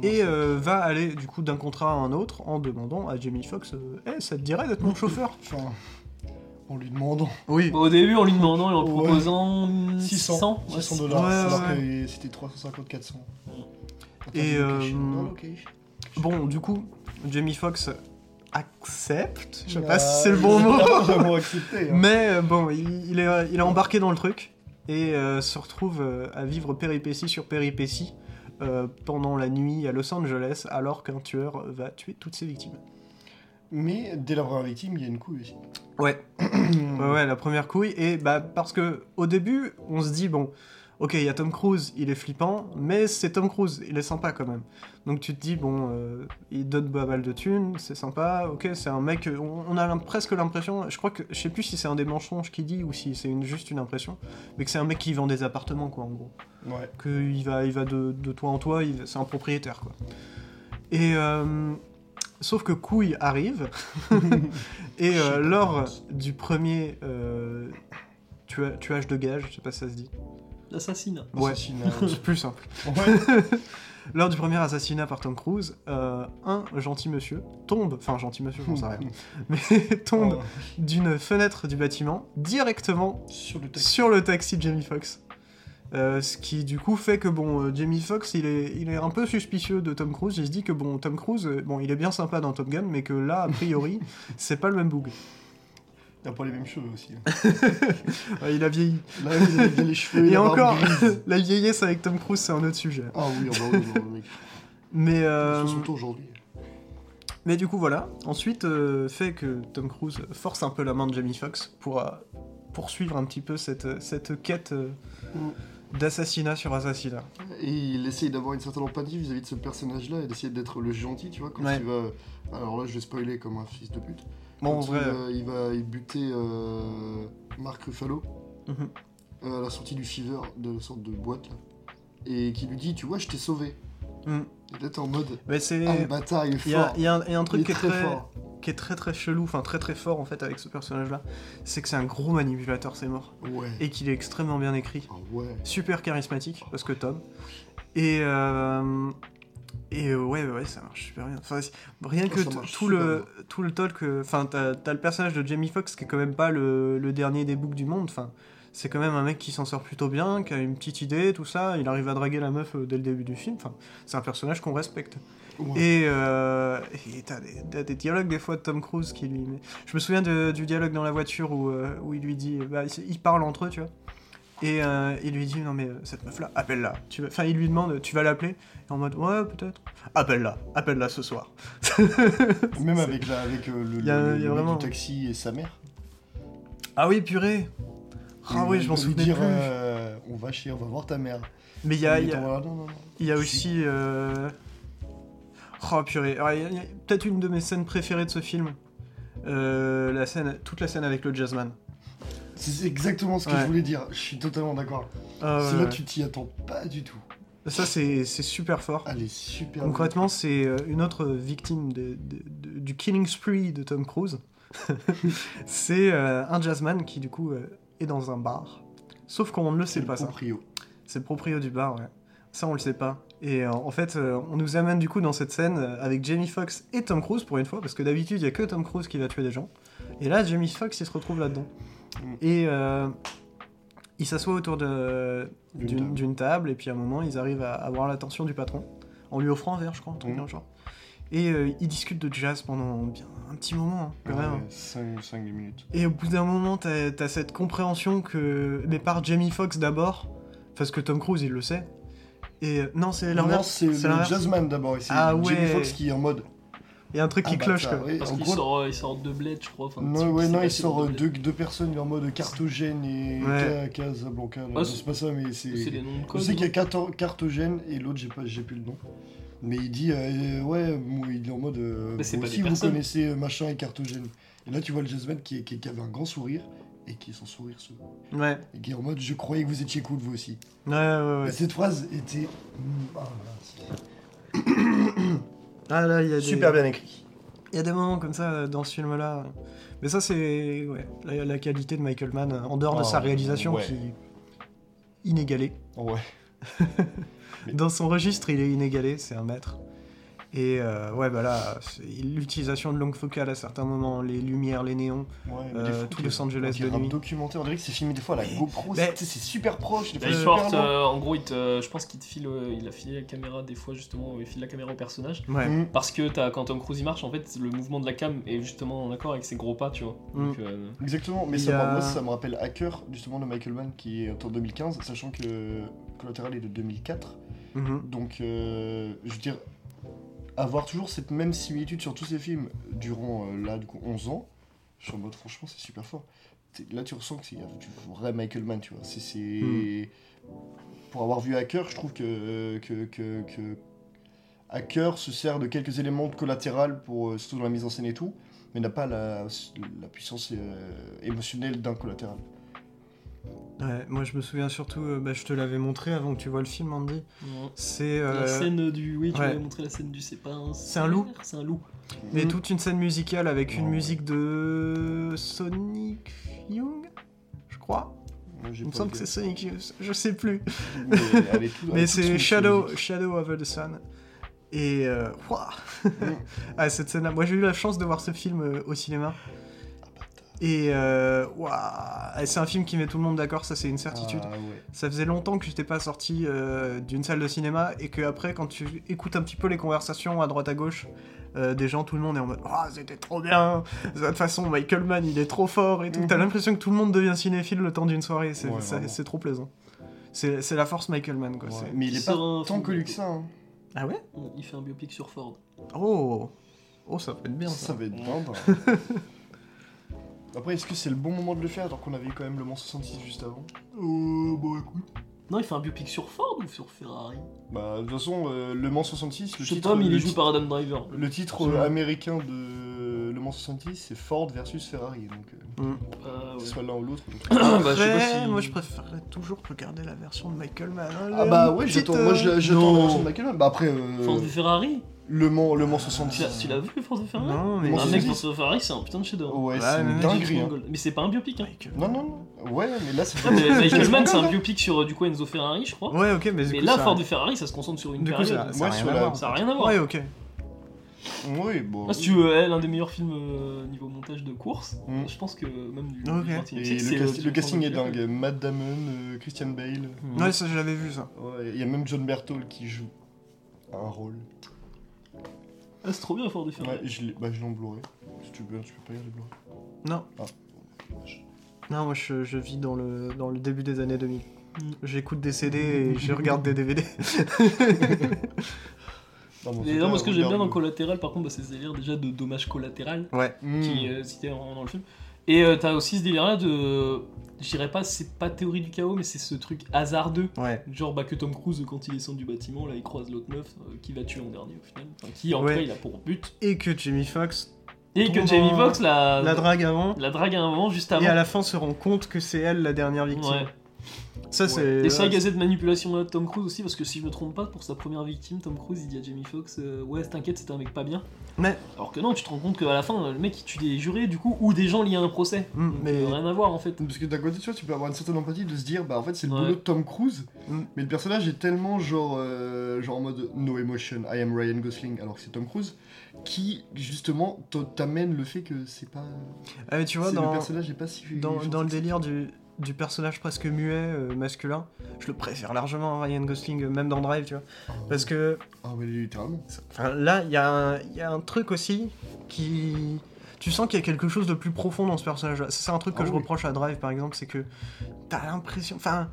et euh, va aller du coup d'un contrat à un autre en demandant à Jamie Foxx, euh, Eh, ça te dirait d'être mon chauffeur? Enfin, en lui demandant Oui. Au début, en lui demandant et en Ouais. proposant 600, 600, 600 dollars, Ouais, alors ouais. que c'était 350, 400. En Et, termes de euh. Bon, du coup, Jamie Foxx accepte. Je sais pas si c'est le bon mot. Hein. Mais euh, bon, il, il est, il est embarqué dans le truc et euh, se retrouve euh, à vivre péripétie sur péripétie euh, pendant la nuit à Los Angeles alors qu'un tueur va tuer toutes ses victimes. Mais dès la première victime, il y a une couille aussi. Ouais. [CLEARS THROAT] ouais, ouais, la première couille. Et bah, parce que au début, on se dit, bon, ok, il y a Tom Cruise, il est flippant, mais c'est Tom Cruise, il est sympa quand même. Donc tu te dis, bon, euh, il donne pas mal de thunes, c'est sympa, ok, c'est un mec, on, on a presque l'impression, je crois que, je sais plus si c'est un des mensonges qu'il dit ou si c'est une, juste une impression, mais que c'est un mec qui vend des appartements, quoi, en gros. Ouais. Qu'il va, il va de, de toit en toit, il- c'est un propriétaire, quoi. Et. euh, sauf que Couille arrive, [LAUGHS] et euh, lors du premier euh, tua- tuage de gage, je sais pas si ça se dit. L'assassinat. Ouais, Assassinat. c'est plus simple. ouais. [LAUGHS] Lors du premier assassinat par Tom Cruise, euh, un gentil monsieur tombe, enfin gentil monsieur, j'en sais rien, [LAUGHS] mais tombe Oh, d'une fenêtre du bâtiment directement Sur le texte. sur le taxi de Jamie Foxx. Euh, ce qui du coup fait que bon, euh, Jamie Foxx il est, il est un peu suspicieux de Tom Cruise. Il se dit que bon, Tom Cruise, euh, bon, il est bien sympa dans Top Gun, mais que là, a priori, [LAUGHS] c'est pas le même boug. Il a pas les mêmes cheveux aussi. [LAUGHS] Euh, il a vieilli. Là, il a bien les cheveux. Et la encore, [LAUGHS] la vieillesse avec Tom Cruise, c'est un autre sujet. Ah oui, ah bah oui, non, le mec. Mais, euh, 60 ans aujourd'hui. mais du coup, voilà. Ensuite, euh, fait que Tom Cruise force un peu la main de Jamie Foxx pour euh, poursuivre un petit peu cette, cette quête euh, Mm. d'assassinat sur assassinat. Et il essaye d'avoir une certaine empathie vis-à-vis de ce personnage-là et d'essayer d'être le gentil, tu vois, quand Ouais. il va... Alors là, je vais spoiler comme un fils de pute. Bon, en vrai. il, va, il va y buter euh, Marc Ruffalo mhm. euh, à la sortie du Fever, de la sorte de boîte, là. Et qui lui dit, tu vois, je t'ai sauvé. Mm. Et là, t'es en mode, Mais c'est. ah, bâtard, il est Il y a, fort. il y a un, il y a un Il truc est qui est, très très, fort. qui est très très chelou, enfin très très fort en fait avec ce personnage-là, c'est que c'est un gros manipulateur, c'est mort. Ouais. Et qu'il est extrêmement bien écrit, Ah ouais. super charismatique, parce que Tom. Et. euh, Et euh, ouais, ouais, ça marche super bien. Enfin, rien que t- marche tout le, tout le talk. euh, Enfin, t'as le personnage de Jamie Foxx qui est quand même pas le, le dernier des books du monde. Enfin, c'est quand même un mec qui s'en sort plutôt bien, qui a une petite idée, tout ça. Il arrive à draguer la meuf euh, dès le début du film. Enfin, c'est un personnage qu'on respecte. Ouais. Et euh, t'as des, dialogues des fois de Tom Cruise qui lui. Je me souviens de- du dialogue dans la voiture où, où il lui dit. Bah, ils parlent entre eux, tu vois. Et euh, il lui dit Non, mais euh, cette meuf-là, appelle-la. Tu vas- Enfin, il lui demande Tu vas l'appeler? Et en mode Ouais, peut-être. Appelle-la, appelle-la ce soir. [LAUGHS] Même avec, la, avec euh, le, Il y a- le- il y a le mec vraiment- du taxi et sa mère. Ah oui, purée Ah oui, je m'en dire, plus. euh, on va chier, on va voir ta mère. Mais il y a, y a- là, non, non, non. y a aussi. Oh purée. Il y a- peut-être une de mes scènes préférées de ce film. La scène, toute la scène avec le jazzman. C'est exactement ce que Ouais. je voulais dire. Je suis totalement d'accord. Ah, C'est ouais, là tu t'y attends pas du tout. Ça, c'est super fort. Elle est super. Concrètement, c'est euh, une autre victime de- de- de- du killing spree de Tom Cruise. [LAUGHS] c'est euh, un jazzman qui, du coup, euh, est dans un bar. Sauf qu'on ne le sait pas, ça. proprio. C'est le proprio du bar, ouais. Ça, on le sait pas. Et euh, en fait, euh, on nous amène, du coup, dans cette scène euh, avec Jamie Foxx et Tom Cruise, pour une fois, parce que d'habitude, il y a que Tom Cruise qui va tuer des gens. Et là, Jamie Foxx, il se retrouve là-dedans. Mm. Et euh, il s'assoit autour D'une table. et puis à un moment, ils arrivent à avoir l'attention du patron, en lui offrant un verre, je crois, un truc genre. Et euh, ils discutent de jazz pendant bien un petit moment, hein, quand même. 5 minutes. Et au bout d'un moment, t'as as cette compréhension que. Mais par Jamie Foxx d'abord, parce que Tom Cruise, il le sait. Et euh, non, c'est Non, l'inverse. c'est le jazzman d'abord. C'est Ah Jamie. Foxx qui est en mode. Il y a un truc qui Ah bah, cloche, ça, quoi. ouais, Parce en qu'il gros- sort, euh, il sort deux bleds, je crois. Enfin, Non, ouais, non, il sort euh, deux deux, deux personnes en mode cartogène et Ouais. Casablanca. Ah, Non, c'est- pas ça, mais c'est. C'est les noms de Je code. sais qu'il y a carto- cartogène et l'autre, j'ai pas, j'ai plus le nom. Mais il dit, euh, ouais, il est en mode, euh, Mais c'est vous des aussi connaissez machin et cartogène. Et là, tu vois le jazzman qui, qui, qui avait un grand sourire et qui est son sourire se Ouais, et qui est en mode, je croyais que vous étiez cool vous aussi. ouais, ouais. Et ouais. cette phrase était mm, [CLEARS THROAT] ah, Ah là, il y a c'est des. super bien écrit. Il y a des moments comme ça euh, dans ce film-là. Mais ça, c'est ouais, la, la qualité de Michael Mann, euh, en dehors de Oh, sa réalisation ouais. qui est inégalée. Ouais. [LAUGHS] Dans son registre, il est inégalé, c'est un maître. Et euh, ouais, bah là, l'utilisation de longue focale à certains moments, les lumières, les néons, Ouais, Euh, des fois, tout Los Angeles on dirait de nuit. documentaire, on dirait que c'est filmé des fois à la GoPro, c'est- super proche, des fois Bah, loin. euh, en gros, il te- je pense qu'il te file, euh, il a filé la caméra des fois justement, il file la caméra au personnage. ouais. Mm. Parce que as, quand Tom Cruise il marche, en fait, le mouvement de la cam est justement en accord avec ses gros pas, tu vois. Donc, Mm. euh, Exactement, mais ça, a- moi ça me rappelle Hacker, justement, de Michael Mann, qui est en 2015, sachant que Collateral est de 2004. Mhm. Donc, euh, je veux dire, avoir toujours cette même similitude sur tous ces films durant, euh, là, du coup, 11 ans, je suis en mode, franchement, c'est super fort. Là, tu ressens que c'est du vrai Michael Mann, tu vois. C'est... Hmm. Pour avoir vu Hacker, je trouve que, que, que, que Hacker se sert de quelques éléments de collatéral, pour, euh, surtout dans la mise en scène et tout, mais n'a pas la, la puissance euh, émotionnelle d'un collatéral. Ouais, moi je me souviens surtout, euh, bah, je te l'avais montré avant que tu vois le film, Andy. C'est La euh, scène du. Oui, tu ouais. m'avais montré la scène du. C'est pas un. C'est un loup C'est un loup. mais Mm. toute une scène musicale avec une Ouais. musique de Sonic Young, je crois. Il me semble le- que c'est Sonic Youth, je sais plus. Mais [LAUGHS] Mais c'est Shadow, sous- Shadow over the Sun. Et euh, [LAUGHS] ah, cette scène-là, moi j'ai eu la chance de voir ce film euh, au cinéma. Et euh, c'est un film qui met tout le monde d'accord, ça c'est une certitude. Ah, ouais. Ça faisait longtemps que j'étais pas sorti euh, d'une salle de cinéma et que après quand tu écoutes un petit peu les conversations à droite à gauche euh, des gens, tout le monde est en mode ah c'était trop bien. De toute façon Michael Mann il est trop fort et tout. Mhm. T'as l'impression que tout le monde devient cinéphile le temps d'une soirée. C'est Ouais, trop plaisant. C'est c'est la force Michael Mann quoi. Ouais. c'est- Mais il est pas tant connu de- que ça. hein. Ah ouais? Il fait un biopic sur Ford. Oh oh ça peut être bien Ça ça. va être bien. [LAUGHS] Après, est-ce que c'est le bon moment de le faire alors qu'on avait eu quand même le Mans 66 juste avant Euh, bon écoute. Non, il fait un biopic sur Ford ou sur Ferrari? Bah, de toute façon, euh, le Mans 66, le Je sais titre, pas, mais il le, est joué ti- par Adam Driver. le titre euh, américain de Le Mans 66, c'est Ford versus Ferrari. Donc, euh, Mm. Ah, que ouais. ce soit l'un ou l'autre. donc- bah, je sais pas Après, si- moi je préférerais toujours regarder la version de Michael Mann. Ah bah ouais, j'attends, moi je euh, la- j'attends la version de Michael Mann. Bah après, euh, Ford v Ferrari? Le Mans, le Mans Tu 66. l'as- tu l'as vu, Ford v Ferrari Non mais Un c'est mec, v Ferrari, c'est un putain de chef-d'œuvre. Ouais, c'est mais une dinguerie. hein. Mais c'est pas un biopic, hein. Michael Non, non, non. Ouais, mais là c'est [LAUGHS] Michael Mann, c'est un biopic sur euh, du coup Enzo Ferrari, je crois. Ouais ok mais du Mais coup, là, Ford v Ferrari, ça se concentre sur une période. ça, a rien à la- voir. Ça a rien à voir. Ouais, ok. Oui, bon. Moi, si tu veux, elle, un des meilleurs films euh, niveau montage de course, Mm. je pense que même du, Ok. du 21e Et le, casting est dingue. Matt Damon, euh, Christian Bale. Ferrari. Ouais, ça j'avais vu ça. Ouais, il y a même John Berthold qui joue un rôle. Ah, c'est trop bien Ford Ferrari. Ouais, je l'ai bah, je l'ai en Blu-ray. Si tu veux, tu peux pas regarder Blu-ray. Non. Ah. Non, moi je, je vis dans le, dans le début des années 2000. Mm. J'écoute des CD et je regarde des DVD. [LAUGHS] Non, mais en Et tout non, cas, moi, ce que j'aime bien dans. Collatéral, par contre, bah, c'est ce délire déjà de dommage collatéral Ouais. Mm. qui est euh, cité dans, dans le film. Et euh, t'as aussi ce délire-là de. Je dirais pas, c'est pas théorie du chaos, mais c'est ce truc hasardeux. Ouais. Genre bah, que Tom Cruise, quand il descend du bâtiment, là il croise l'autre meuf euh, qui va tuer en dernier au final. Enfin, qui en Ouais. tout cas il a pour but. Et que Jamie Foxx Et que Jamie Foxx la, la drague avant. la drague moment juste avant. Et à la fin se rend compte que c'est elle la dernière victime. Ouais. Ça c'est. Et ça, il y a cette manipulation là de Tom Cruise aussi, parce que si je me trompe pas, pour sa première victime, Tom Cruise il dit à Jamie Foxx euh, Ouais, t'inquiète, c'était un mec pas bien. Mais- Alors que non, tu te rends compte qu'à la fin, le mec il tue des jurés du coup, ou des gens liés à un procès. Mm, Donc, mais- euh, rien à voir en fait. Parce que d'un côté, tu vois, tu peux avoir une certaine empathie de se dire, bah en fait, c'est le Ouais. boulot de Tom Cruise, Mm. mais le personnage est tellement genre, euh, genre en mode no emotion, I am Ryan Gosling, alors que c'est Tom Cruise, qui justement t'amène le fait que c'est pas. Ah, mais tu vois, dans, Le personnage est pas si. dans, le délire du, du personnage presque muet euh, masculin, je le préfère largement à Ryan Gosling, euh, même dans Drive, tu vois. Parce que Ah, mais littéralement. Enfin, là, il y, a un- il y a un truc aussi qui. Tu sens qu'il y a quelque chose de plus profond dans ce personnage-là. C'est un truc que Ah je oui. reproche à Drive, par exemple, c'est que t'as l'impression. Enfin,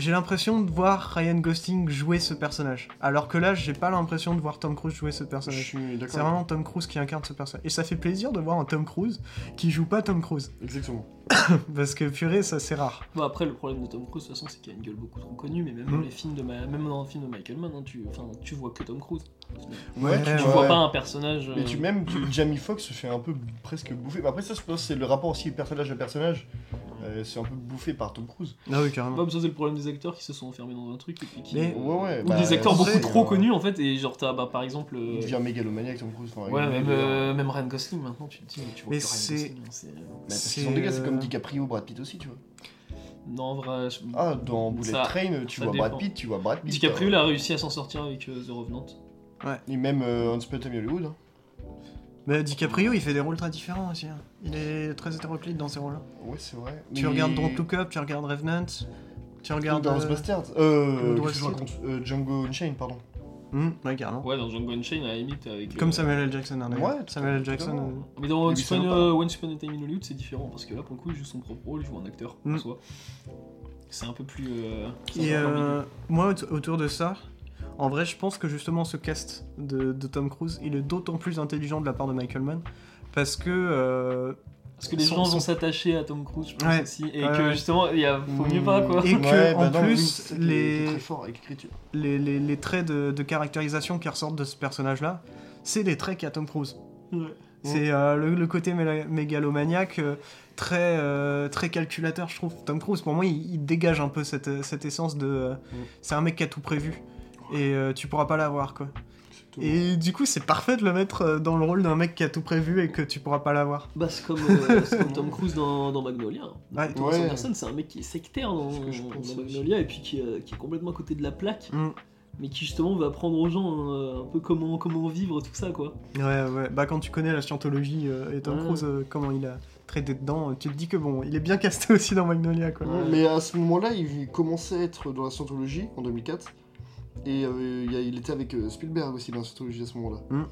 j'ai l'impression de voir Ryan Gosling jouer ce personnage. Alors que là, j'ai pas l'impression de voir Tom Cruise jouer ce personnage. C'est vraiment Tom Cruise qui incarne ce personnage. Et ça fait plaisir de voir un Tom Cruise qui joue pas Tom Cruise. [COUGHS] Exactement. Parce que purée, ça c'est rare. Bon, après, le problème de Tom Cruise, de toute façon, c'est qu'il a une gueule beaucoup trop connue, mais même, Mm. dans les films de Ma- même dans le film de Michael Mann, hein, tu... Enfin, tu vois que Tom Cruise. Ouais, Tu ouais. vois pas un personnage. Mais euh, tu même [CLEARS THROAT] tu- Jamie Foxx se fait un peu presque bouffer. Après ça, je pense que c'est le rapport aussi personnage à personnage. Euh, c'est un peu bouffé par Tom Cruise. Ah oui, carrément. Ouais, mais ça, c'est le problème des acteurs qui se sont enfermés dans un truc et puis qui. Mais- euh, Ouais, ouais. Ou bah, des acteurs c'est, beaucoup trop euh, connus en fait, et genre t'as bah, par exemple. euh, Il devient mégalomaniaque Tom Cruise. Enfin, Ouais, il- même, euh, même Ryan Gosling maintenant, tu te dis, mais tu vois Mais que Ryan c'est- Gosling, hein, c'est. Bah, parce C'est, qu'ils sont des gars, c'est comme euh, DiCaprio, Brad Pitt aussi, tu vois. Non, en vrai. je- Ah, dans Bullet Ça- Train, tu ça vois dépend. Brad Pitt, tu vois Brad Pitt. DiCaprio, euh, il a réussi à s'en sortir avec euh, The Revenant. Et même euh, in Hollywood. hein. Bah, DiCaprio, il fait des rôles très différents aussi. hein. Il est très hétéroclite dans ces rôles-là. Ouais, c'est vrai. Tu Mais- regardes Don't Look Up, tu regardes Revenant, tu regardes. Dans euh, Bastards. Euh, Woodrow qu'est-ce que je Steel. raconte Euh, Django Unchained, pardon. hmm, ouais, carrément. Ouais, dans Django Unchained, à la limite, avec. Comme euh, Samuel L. Jackson, hein, d'ailleurs. Ouais, Samuel L. Jackson. totalement. euh, Mais dans Mais Once Upon, sympa. euh, Once Upon a Time in Hollywood, c'est différent parce que là, pour le coup, il joue son propre rôle, il joue un acteur en Mm. soi. C'est un peu plus. euh, c'est Et un peu plus euh, moi, aut- autour de ça, en vrai, je pense que justement ce cast de, de Tom Cruise, il est d'autant plus intelligent de la part de Michael Mann. Parce que. euh, Parce que les gens vont s'attacher à Tom Cruise, je pense Ouais. aussi. Et que justement, il y a... faut mieux pas quoi. Et que, Ouais, bah en non, plus, les- très fort avec l'écriture. les, les- les traits de, de caractérisation qui ressortent de ce personnage-là, c'est des traits qu'a Tom Cruise. C'est euh, le, le côté mégalomaniaque, euh, très, euh, très calculateur, je trouve. Tom Cruise, pour moi, il, il dégage un peu cette, cette essence de. euh, C'est un mec qui a tout prévu. Et euh, tu pourras pas l'avoir, quoi. Et du coup, c'est parfait de le mettre euh, dans le rôle d'un mec qui a tout prévu et que tu pourras pas l'avoir. Bah, c'est comme, euh, comme Tom [LAUGHS] Cruise dans, dans Magnolia. Ouais. Thomas Ouais. Anderson, c'est un mec qui est sectaire dans, Magnolia et puis qui, euh, qui est complètement à côté de la plaque, Mm. mais qui justement va apprendre aux gens euh, un peu comment, comment vivre, tout ça quoi. Ouais, ouais. Bah, quand tu connais la scientologie euh, et Tom Ouais. Cruise, euh, comment il a traité dedans, tu te dis que bon, il est bien [LAUGHS] casté aussi dans Magnolia, quoi. Ouais. Mais à ce moment-là, il commençait à être dans la scientologie en 2004. Et euh, il y a- il était avec euh, Spielberg aussi dans la scientologie à ce moment-là. Mm.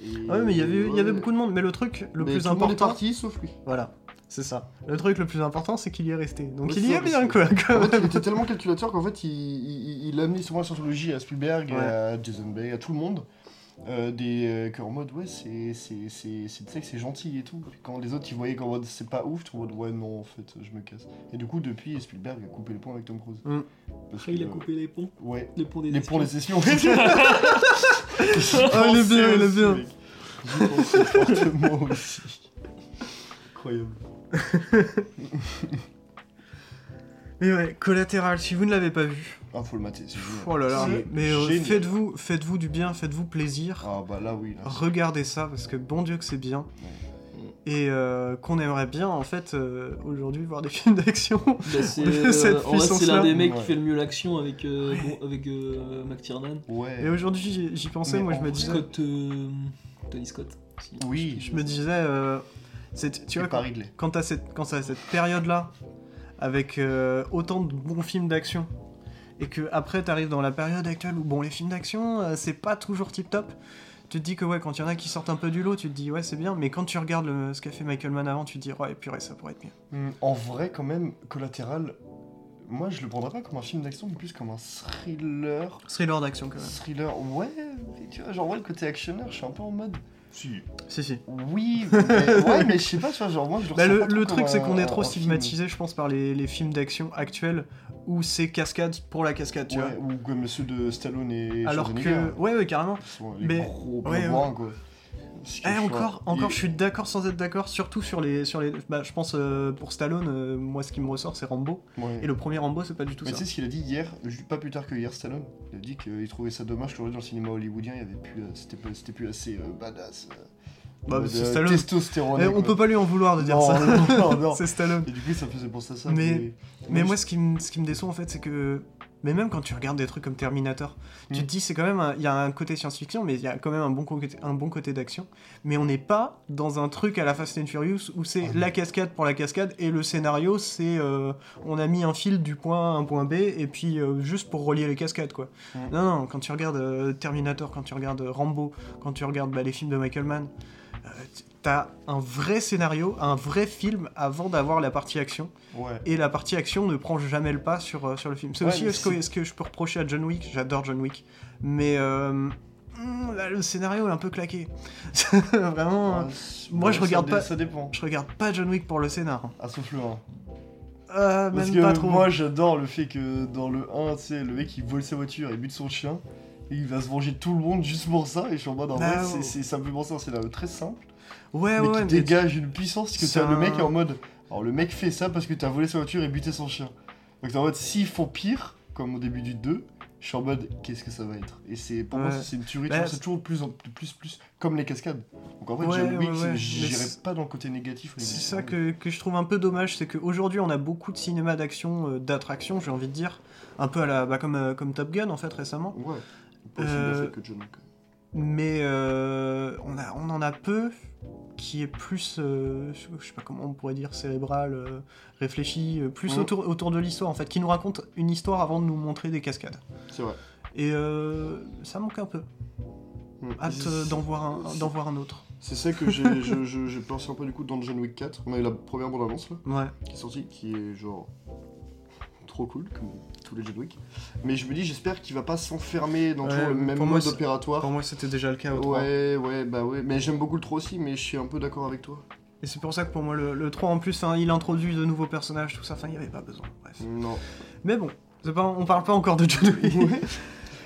Et- Ouais, mais il y avait, il y avait ouais. beaucoup de monde. Mais le truc le Mais plus tout le monde est important. parti sauf lui. Voilà, c'est ça. Le truc le plus important, c'est qu'il y est resté. Donc Ouais, il y est bien, quoi. quand En fait, même. il était tellement calculateur qu'en fait, il, il, il a amené souvent la scientologie à Spielberg, Ouais. à Jason Bay, à tout le monde. Euh, des, euh, que en mode, ouais, c'est c'est- c'est- c'est- tu sais que c'est gentil et tout. Puis quand les autres, ils voyaient qu'en mode, c'est pas ouf, tu en mode, ouais, non, en fait, je me casse. Et du coup, depuis, Spielberg a coupé les ponts avec Tom Cruise. Parce Après, il a coupé les ponts, Ouais. les ponts des Les ponts, sessions. [LAUGHS] Ah, il est bien, il est bien. J'y pensais fortement aussi. Incroyable. [LAUGHS] Mais ouais, collatéral, si vous ne l'avez pas vu. Ah, faut le mater. Oh là là, mais euh, faites-vous faites-vous du bien, faites-vous plaisir. Ah, bah là, oui. Là, Regardez ça parce que bon Dieu que c'est bien. Et euh, qu'on aimerait bien en fait euh, aujourd'hui voir des [LAUGHS] films d'action. Bah, c'est euh, c'est l'un des mecs Ouais. qui fait le mieux l'action avec, euh, Ouais. bon, avec euh, McTiernan. Ouais. Et aujourd'hui j'y- pensais, Mais moi je me disais, Scott, euh, Tony Scott. Oui. je me disais, euh, tu vois quand, quand t'as cette quand cette période là avec euh, autant de bons films d'action et que après t'arrives dans la période actuelle où bon les films d'action euh, c'est pas toujours tip top. Tu te dis que ouais quand il y en a qui sortent un peu du lot, tu te dis ouais c'est bien, mais quand tu regardes le- ce qu'a fait Michael Mann avant, tu te dis ouais purée ça pourrait être mieux. Hmm, En vrai, quand même, Collatéral, moi je le prendrais pas comme un film d'action, mais plus comme un thriller. Thriller d'action quand même. Thriller, ouais, mais tu vois, genre, ouais, le côté actionneur, je suis un peu en mode. Si. Si si. Oui, mais, ouais, mais je sais pas, tu vois, genre, moi je le Bah, ressens le pas truc, c'est qu'on est trop film. stigmatisé, je pense, par les, les films d'action actuels où c'est cascade pour la cascade, tu Ouais, ou comme ceux de Stallone et vois. Alors que. Ouais, ouais, carrément. qui sont les mais- gros ouais, bourrins, quoi. Eh, encore, il- encore, je suis d'accord sans être d'accord, surtout sur les. Sur les bah, je pense euh, pour Stallone, euh, moi ce qui me ressort c'est Rambo. Ouais. Et le premier Rambo, c'est pas du tout Mais ça. tu sais ce qu'il a dit hier, pas plus tard que hier Stallone, il a dit qu'il trouvait ça dommage qu'aujourd'hui dans le cinéma hollywoodien, il y avait plus, euh, c'était pas- c'était plus assez badass. Bah, c'est Stallone. Testostérone. Eh, on peut pas lui en vouloir de dire Non, ça. non, non, non. [LAUGHS] c'est Stallone. Et du coup, ça faisait penser à ça. Mais- Mais moi, ce qui, me, ce qui me déçoit en fait, c'est que. Mais même quand tu regardes des trucs comme Terminator, tu Mm. te dis c'est quand même. Il y a un côté science-fiction, mais il y a quand même un bon côté, un bon côté d'action. Mais on n'est pas dans un truc à la Fast and Furious où c'est Ah, la cascade pour la cascade et le scénario c'est. euh, on a mis un fil du point A à un point B et puis euh, juste pour relier les cascades quoi. Mm. Non, non, quand tu regardes euh, Terminator, quand tu regardes Rambo, quand tu regardes bah, les films de Michael Mann, t'as un vrai scénario, un vrai film avant d'avoir la partie action. Ouais. Et la partie action ne prend jamais le pas sur, euh, sur le film. C'est Ouais, aussi ce que, c'est- ce que je peux reprocher à John Wick? J'adore John Wick. Mais euh, hmm, là, le scénario est un peu claqué. [LAUGHS] Vraiment, euh, Ouais, moi, je regarde pas- Ça dépend. je regarde pas John Wick pour le scénar. hein. Ah, sauf le 1. Euh, Parce que pas trop. moi, j'adore le fait que dans le 1, tu sais, le mec il vole sa voiture, il bute son chien, et il va se venger de tout le monde juste pour ça. Et je suis en mode, en Bah, vrai, c'est- c'est- ça scénario très simple, ouais, mais ouais, qui mais- dégage une puissance que t'as le mec un- en mode. Alors, le mec fait ça parce que t'as volé sa voiture et buté son chien. Donc, t'es en mode, s'ils font pire, comme au début du 2, je suis en mode, qu'est-ce que ça va être? Et c'est pour moi, c'est une tuerie, Bah, c'est toujours plus, en, plus, plus, comme les cascades. Donc, en vrai, Ouais, John Wick, ouais, pas dans le côté négatif. C'est ça que, que je trouve un peu dommage, c'est qu'aujourd'hui on a beaucoup de cinéma d'action, euh, d'attraction, j'ai envie de dire, un peu à la, bah, comme, euh, comme Top Gun en fait récemment. Ouais. Pas aussi bien Euh, fait que John Wick. mais on, a, on en a peu qui est plus, euh, je sais pas comment on pourrait dire, cérébral, euh, réfléchi, euh, plus Mhm. autour, autour de l'histoire en fait, qui nous raconte une histoire avant de nous montrer des cascades. C'est vrai. Et euh, ça manque un peu. Mm. Hâte d'en voir, un- c'est- d'en voir un autre. C'est ça que j'ai je- je- pensé un peu du coup dans John Wick 4. On a eu la première bande-annonce là, Ouais. qui est sortie, qui est genre trop cool, comme tous les John Wick. Mais je me dis, j'espère qu'il va pas s'enfermer dans toujours le même moi, mode opératoire. Pour moi, c'était déjà le cas au 3. Ouais, ouais, bah ouais. Mais j'aime beaucoup le 3 aussi, mais je suis un peu d'accord avec toi. Et c'est pour ça que pour moi, le, le 3 en plus, hein, il introduit de nouveaux personnages, tout ça, enfin, il n'y avait pas besoin. Bref. Non. Mais bon, pas, on parle pas encore de John Wick.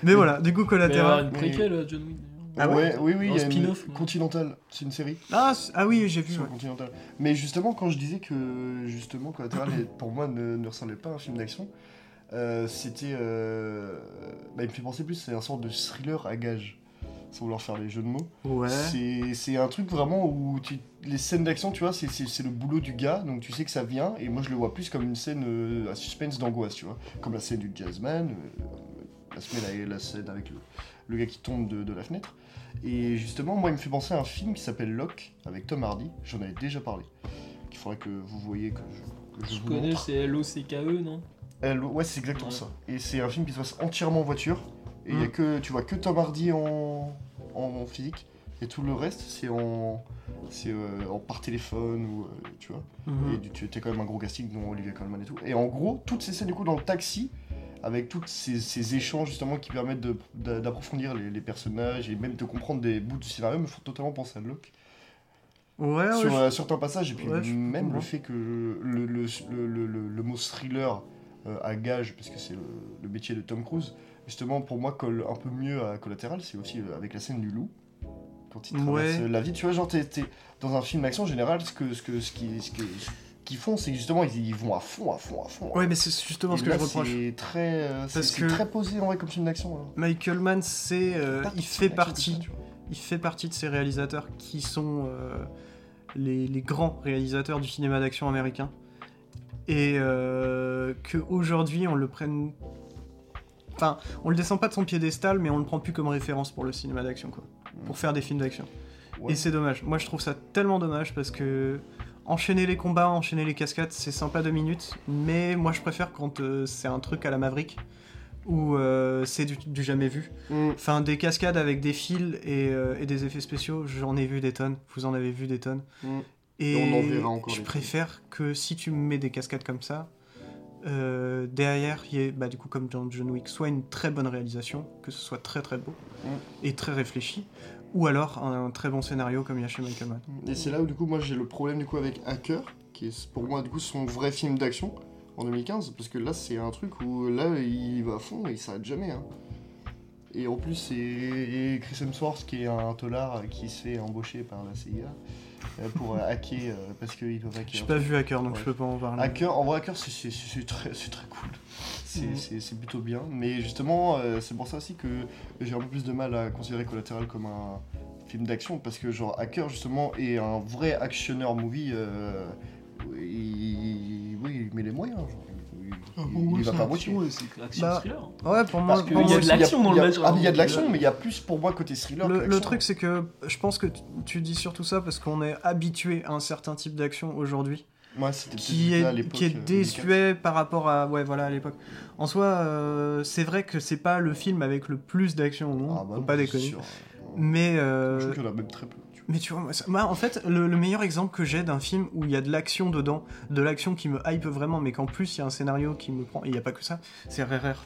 Mais voilà, du coup, collatéral. une préquelle, euh, John Wick. Ah ouais oui, oui, Un il y a une spin-off, ouais. Continental, c'est une série Ah, ah oui, j'ai vu. sur ouais. Continental. Mais justement, quand je disais que justement Collateral pour moi ne, ne ressemblait pas à un film d'action, euh, c'était, euh, bah, il me fait penser plus, c'est un sorte de thriller à gage, sans vouloir faire les jeux de mots. Ouais. C'est- C'est un truc vraiment où tu- les scènes d'action, tu vois, c'est- le boulot du gars, donc tu sais que ça vient, et moi je le vois plus comme une scène euh, à suspense d'angoisse, tu vois, comme la scène du jazzman, la, scène, la scène avec le, le gars qui tombe de, de la fenêtre. Et justement, moi il me fait penser à un film qui s'appelle Locke, avec Tom Hardy, j'en avais déjà parlé, qu'il faudrait que vous voyez, que je, que je Je vous connais, c'est L-O-C-K-E, non? Le- ouais, c'est exactement Ouais. ça. Et c'est un film qui se passe entièrement en voiture. Et il y a Mm. que, tu vois que Tom Hardy en, en physique. Et tout le reste, c'est en, c'est euh, en par téléphone ou euh, tu vois. Mhm. Et tu es quand même un gros casting, dont Olivia Colman et tout. Et en gros, toutes ces scènes du coup dans le taxi, avec tous ces, ces échanges justement qui permettent d'approfondir les, les personnages et même de comprendre des bouts du scénario, me font totalement penser à Locke. Ouais, ouais, sur je- euh, certains passages et puis ouais, même le fait que le, le, le, le- le- le mot thriller euh, à gage parce que c'est le, métier de Tom Cruise justement pour moi colle un peu mieux à Collateral c'est aussi euh, avec la scène du loup quand il traverse Ouais. la vie tu vois genre t'es, dans un film d'action général ce que ce que ce qui ce ce qu'ils font c'est justement ils, ils vont à fond à fond à fond Ouais, mais c'est justement Et ce que là, je reproche. c'est très euh, Parce que- très posé en vrai comme film d'action hein. Michael Mann, c'est, euh, il fait d'action partie, ça, il fait partie de ces réalisateurs qui sont euh, les, les grands réalisateurs du cinéma d'action américain, et euh, que aujourd'hui on le prenne, enfin, on le descend pas de son piédestal, mais on le prend plus comme référence pour le cinéma d'action, quoi, pour faire des films d'action. Ouais. Et c'est dommage. Moi, je trouve ça tellement dommage parce que enchaîner les combats, enchaîner les cascades, c'est sympa deux minutes, mais moi, je préfère quand euh, c'est un truc à la Maverick où euh, c'est du, du jamais vu. Mm. Enfin, des cascades avec des fils et, euh, et des effets spéciaux, j'en ai vu des tonnes. Vous en avez vu des tonnes. Mm. Et, Et on en verra encore je préfère que si tu me mets des cascades comme ça, derrière, il y ait, bah, du coup, comme dans John Wick, soit une très bonne réalisation, que ce soit très très beau Mm. et très réfléchi, ou alors un, très bon scénario comme il y a chez Michael Mann. Et c'est là où du coup moi j'ai le problème du coup avec Hacker, qui est pour moi du coup son vrai film d'action en 2015, parce que là c'est un truc où là il va à fond et il s'arrête jamais. hein. Et en plus c'est Chris Hemsworth qui est un tolard qui se fait embaucher par la CIA pour euh, hacker euh, parce qu'ils peuvent hacker. J'ai pas vu Hacker, donc Ouais. je peux pas en parler. Hacker, en vrai Hacker c'est- très, très cool. C'est c'est plutôt bien. Mais justement euh, c'est pour ça aussi que j'ai un peu plus de mal à considérer Collateral comme un film d'action parce que genre Hacker justement est un vrai actionneur movie. euh, il, oui, il met les moyens. Genre, il, il- Ah, va pas à moitié. C'est action Bah, thriller. Ouais, pour moi, il y a de l'action dans il y a- le match, Ah, il y a de l'action, mais il y a plus pour moi côté thriller. que Le, le l'action. truc, c'est que je pense que tu, dis surtout ça parce qu'on est habitué à un certain type d'action aujourd'hui Ouais, c'était qui à est, l'époque, qui est euh, désuet par rapport à. Ouais, voilà, à l'époque. En soi, euh, c'est vrai que c'est pas le film avec le plus d'action au monde, Ah bah faut non, pas déconner. sûr. Mais, euh, Je trouve qu'il y en a même très peu. Mais tu vois, moi, ça- en fait, le, le meilleur exemple que j'ai d'un film où il y a de l'action dedans, de l'action qui me hype vraiment, mais qu'en plus il y a un scénario qui me prend, et il n'y a pas que ça, c'est RRR.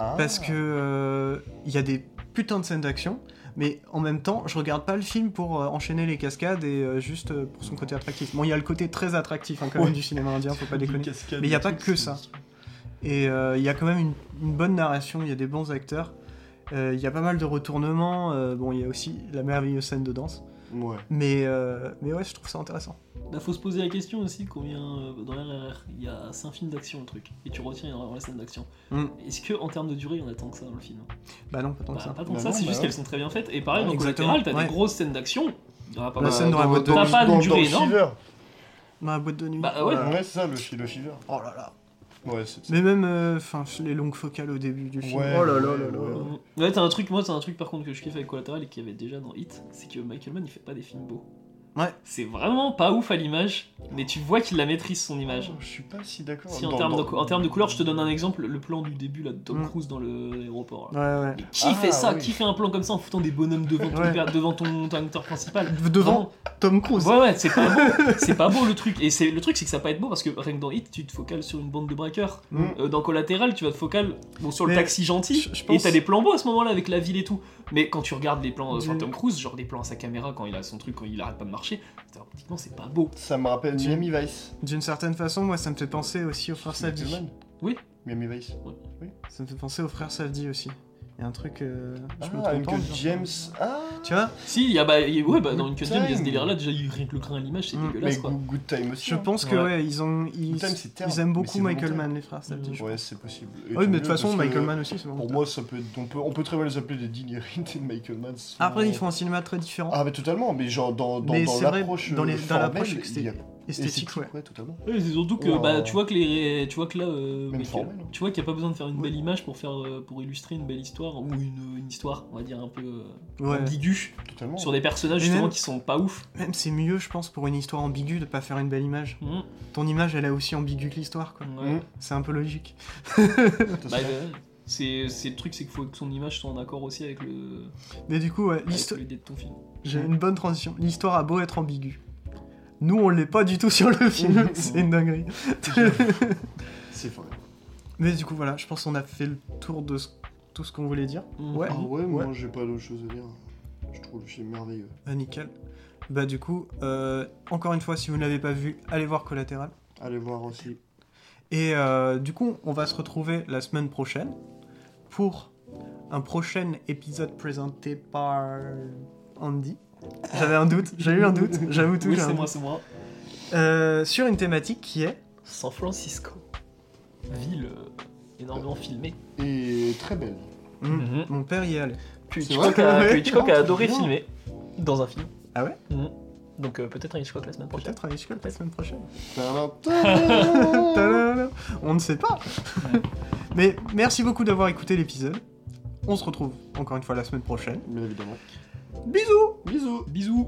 Ah. Parce que euh, il y a des putains de scènes d'action, mais en même temps, je regarde pas le film pour euh, enchaîner les cascades et euh, juste euh, pour son côté attractif. Bon, il y a le côté très attractif hein, quand même du cinéma indien, faut pas déconner. Mais il y a pas que ça. Et euh, il y a quand même une, une bonne narration, il y a des bons acteurs, euh, il y a pas mal de retournements. euh, bon, il y a aussi la merveilleuse scène de danse, Ouais. mais euh, mais ouais, je trouve ça intéressant. Bah, faut se poser la question aussi combien euh, dans RRR il y a 5 films d'action le truc et tu retiens énormément les scènes d'action. Mm. Est-ce que en termes de durée il y en a tant que ça dans le film? Bah non, pas tant Bah, que ça. Pas tant que Bah ça, non, c'est bah juste ouais. qu'elles sont très bien faites. Et pareil Ouais, dans Collateral, t'as ouais. des grosses scènes d'action. Il y a pas La mal. scène dans la boîte de T'as nuit. pas une durée énorme. Dans la boîte de nuit. Bah ouais. Ouais, c'est ça, le, le Fever. Oh là là. Ouais, c'est Mais même, euh, enfin, les longues focales au début du film. Ouais, oh là là ouais, là là. ouais. Ouais, t'as un truc, moi, t'as un truc par contre que je kiffe avec Collateral et qu'il y avait déjà dans Hit, c'est que Michael Mann il fait pas des films beaux. Ouais. C'est vraiment pas ouf à l'image, mais tu vois qu'il la maîtrise son image. Je suis pas si d'accord. Si en Dans- termes de, en termes de couleur, je te donne un exemple, le plan du début là de Tom Mm. Cruise dans le- l'aéroport. Ouais, ouais. Mais qui Ah, fait ça? oui. Qui fait un plan comme ça en foutant des bonhommes devant ton, Ouais. devant ton, ton acteur principal? Devant Tom Cruise. Ouais, ouais, c'est pas beau. c'est pas beau le truc. Et c'est le truc, c'est que ça va pas être beau parce que rien que dans Hit, tu te focales sur une bande de braqueurs. Mm. Euh, dans Collatéral, tu vas te focal bon, sur le taxi gentil, je- je et t'as des plans beaux à ce moment-là avec la ville et tout. Mais quand tu regardes les plans euh, sur Du- Tom Cruise, genre des plans à sa caméra quand il a son truc, quand il arrête pas de marcher, optiquement c'est pas beau. Ça me rappelle Tu- Miami Vice. D'une certaine façon, moi, ça me fait penser aussi aux frères Mann. Oui. Miami Vice. Ça me fait penser aux frères Savdi aussi. Il y a un truc. euh, je me Ah, trompe disant ça. James. Ah Tu vois Si, il y a bah, ouais, bah dans une Good cut il y a ce time. délire là, déjà il- rien que le grain à l'image c'est Mm. dégueulasse Mais quoi. Good, Good Time aussi. Je hein. pense que Ouais. ouais, ils ont. Ils, Good Time, ils aiment beaucoup Michael. Mann, les frères je Ouais, c'est possible. Et Oui, mais de toute façon, Michael Mann aussi, c'est Pour volontaire. moi, ça peut être- on, peut, on peut très bien les appeler des dignes héritiers de Michael Mann. Après, ils font un cinéma très différent. Ah, mais totalement, mais genre dans, l'approche. dans l'approche formelle, il y a- Esthétique, ouais. ouais, totalement. Ouais, c'est surtout que bah, tu vois que les tu vois que là euh, formel, tu vois qu'il n'y a pas besoin de faire une belle image pour faire euh, pour illustrer une belle histoire ou une, une histoire on va dire un peu euh, Ouais. ambiguë Totalement. sur des personnages Et justement même- qui sont pas ouf. Même c'est mieux, je pense, pour une histoire ambiguë de pas faire une belle image. Mhm. Ton image, elle est aussi ambiguë que l'histoire, quoi. Ouais. Mhm. C'est un peu logique. [LAUGHS] Bah, c'est le truc c'est qu'il faut que son image soit en accord aussi avec le Mais du coup, ouais, l'idée de ton film. j'ai une bonne transition. L'histoire a beau être ambiguë. Nous, on l'est pas du tout sur le film. [LAUGHS] c'est une dinguerie. C'est vrai. Mais du coup, voilà, je pense qu'on a fait le tour de ce- tout ce qu'on voulait dire. Ouais. Ah ouais, Ouais. moi j'ai pas d'autre chose à dire. Je trouve le film merveilleux. Ah, nickel. Bah, du coup, euh, encore une fois, si vous ne l'avez pas vu, allez voir Collatéral. Allez voir aussi. Et euh, du coup, on va se retrouver la semaine prochaine pour un prochain épisode présenté par Andy. J'avais un doute, j'ai eu un doute, j'avoue tout. Oui, un c'est moi, c'est moi. Euh, sur une thématique qui est San Francisco. Ville euh, énormément filmée. Et très belle. Hmm, Mhm. Mon père y est allé. Que Hitchcock, a, que Hitchcock a adoré filmer dans un film. Ah ouais? Mhm. Donc euh, peut-être un Hitchcock la semaine prochaine. Peut-être à Hitchcock la semaine prochaine. On ne sait pas. Mais merci beaucoup d'avoir écouté l'épisode. On se retrouve encore une fois la semaine prochaine. Bien évidemment. Bisous Bisous. Bisous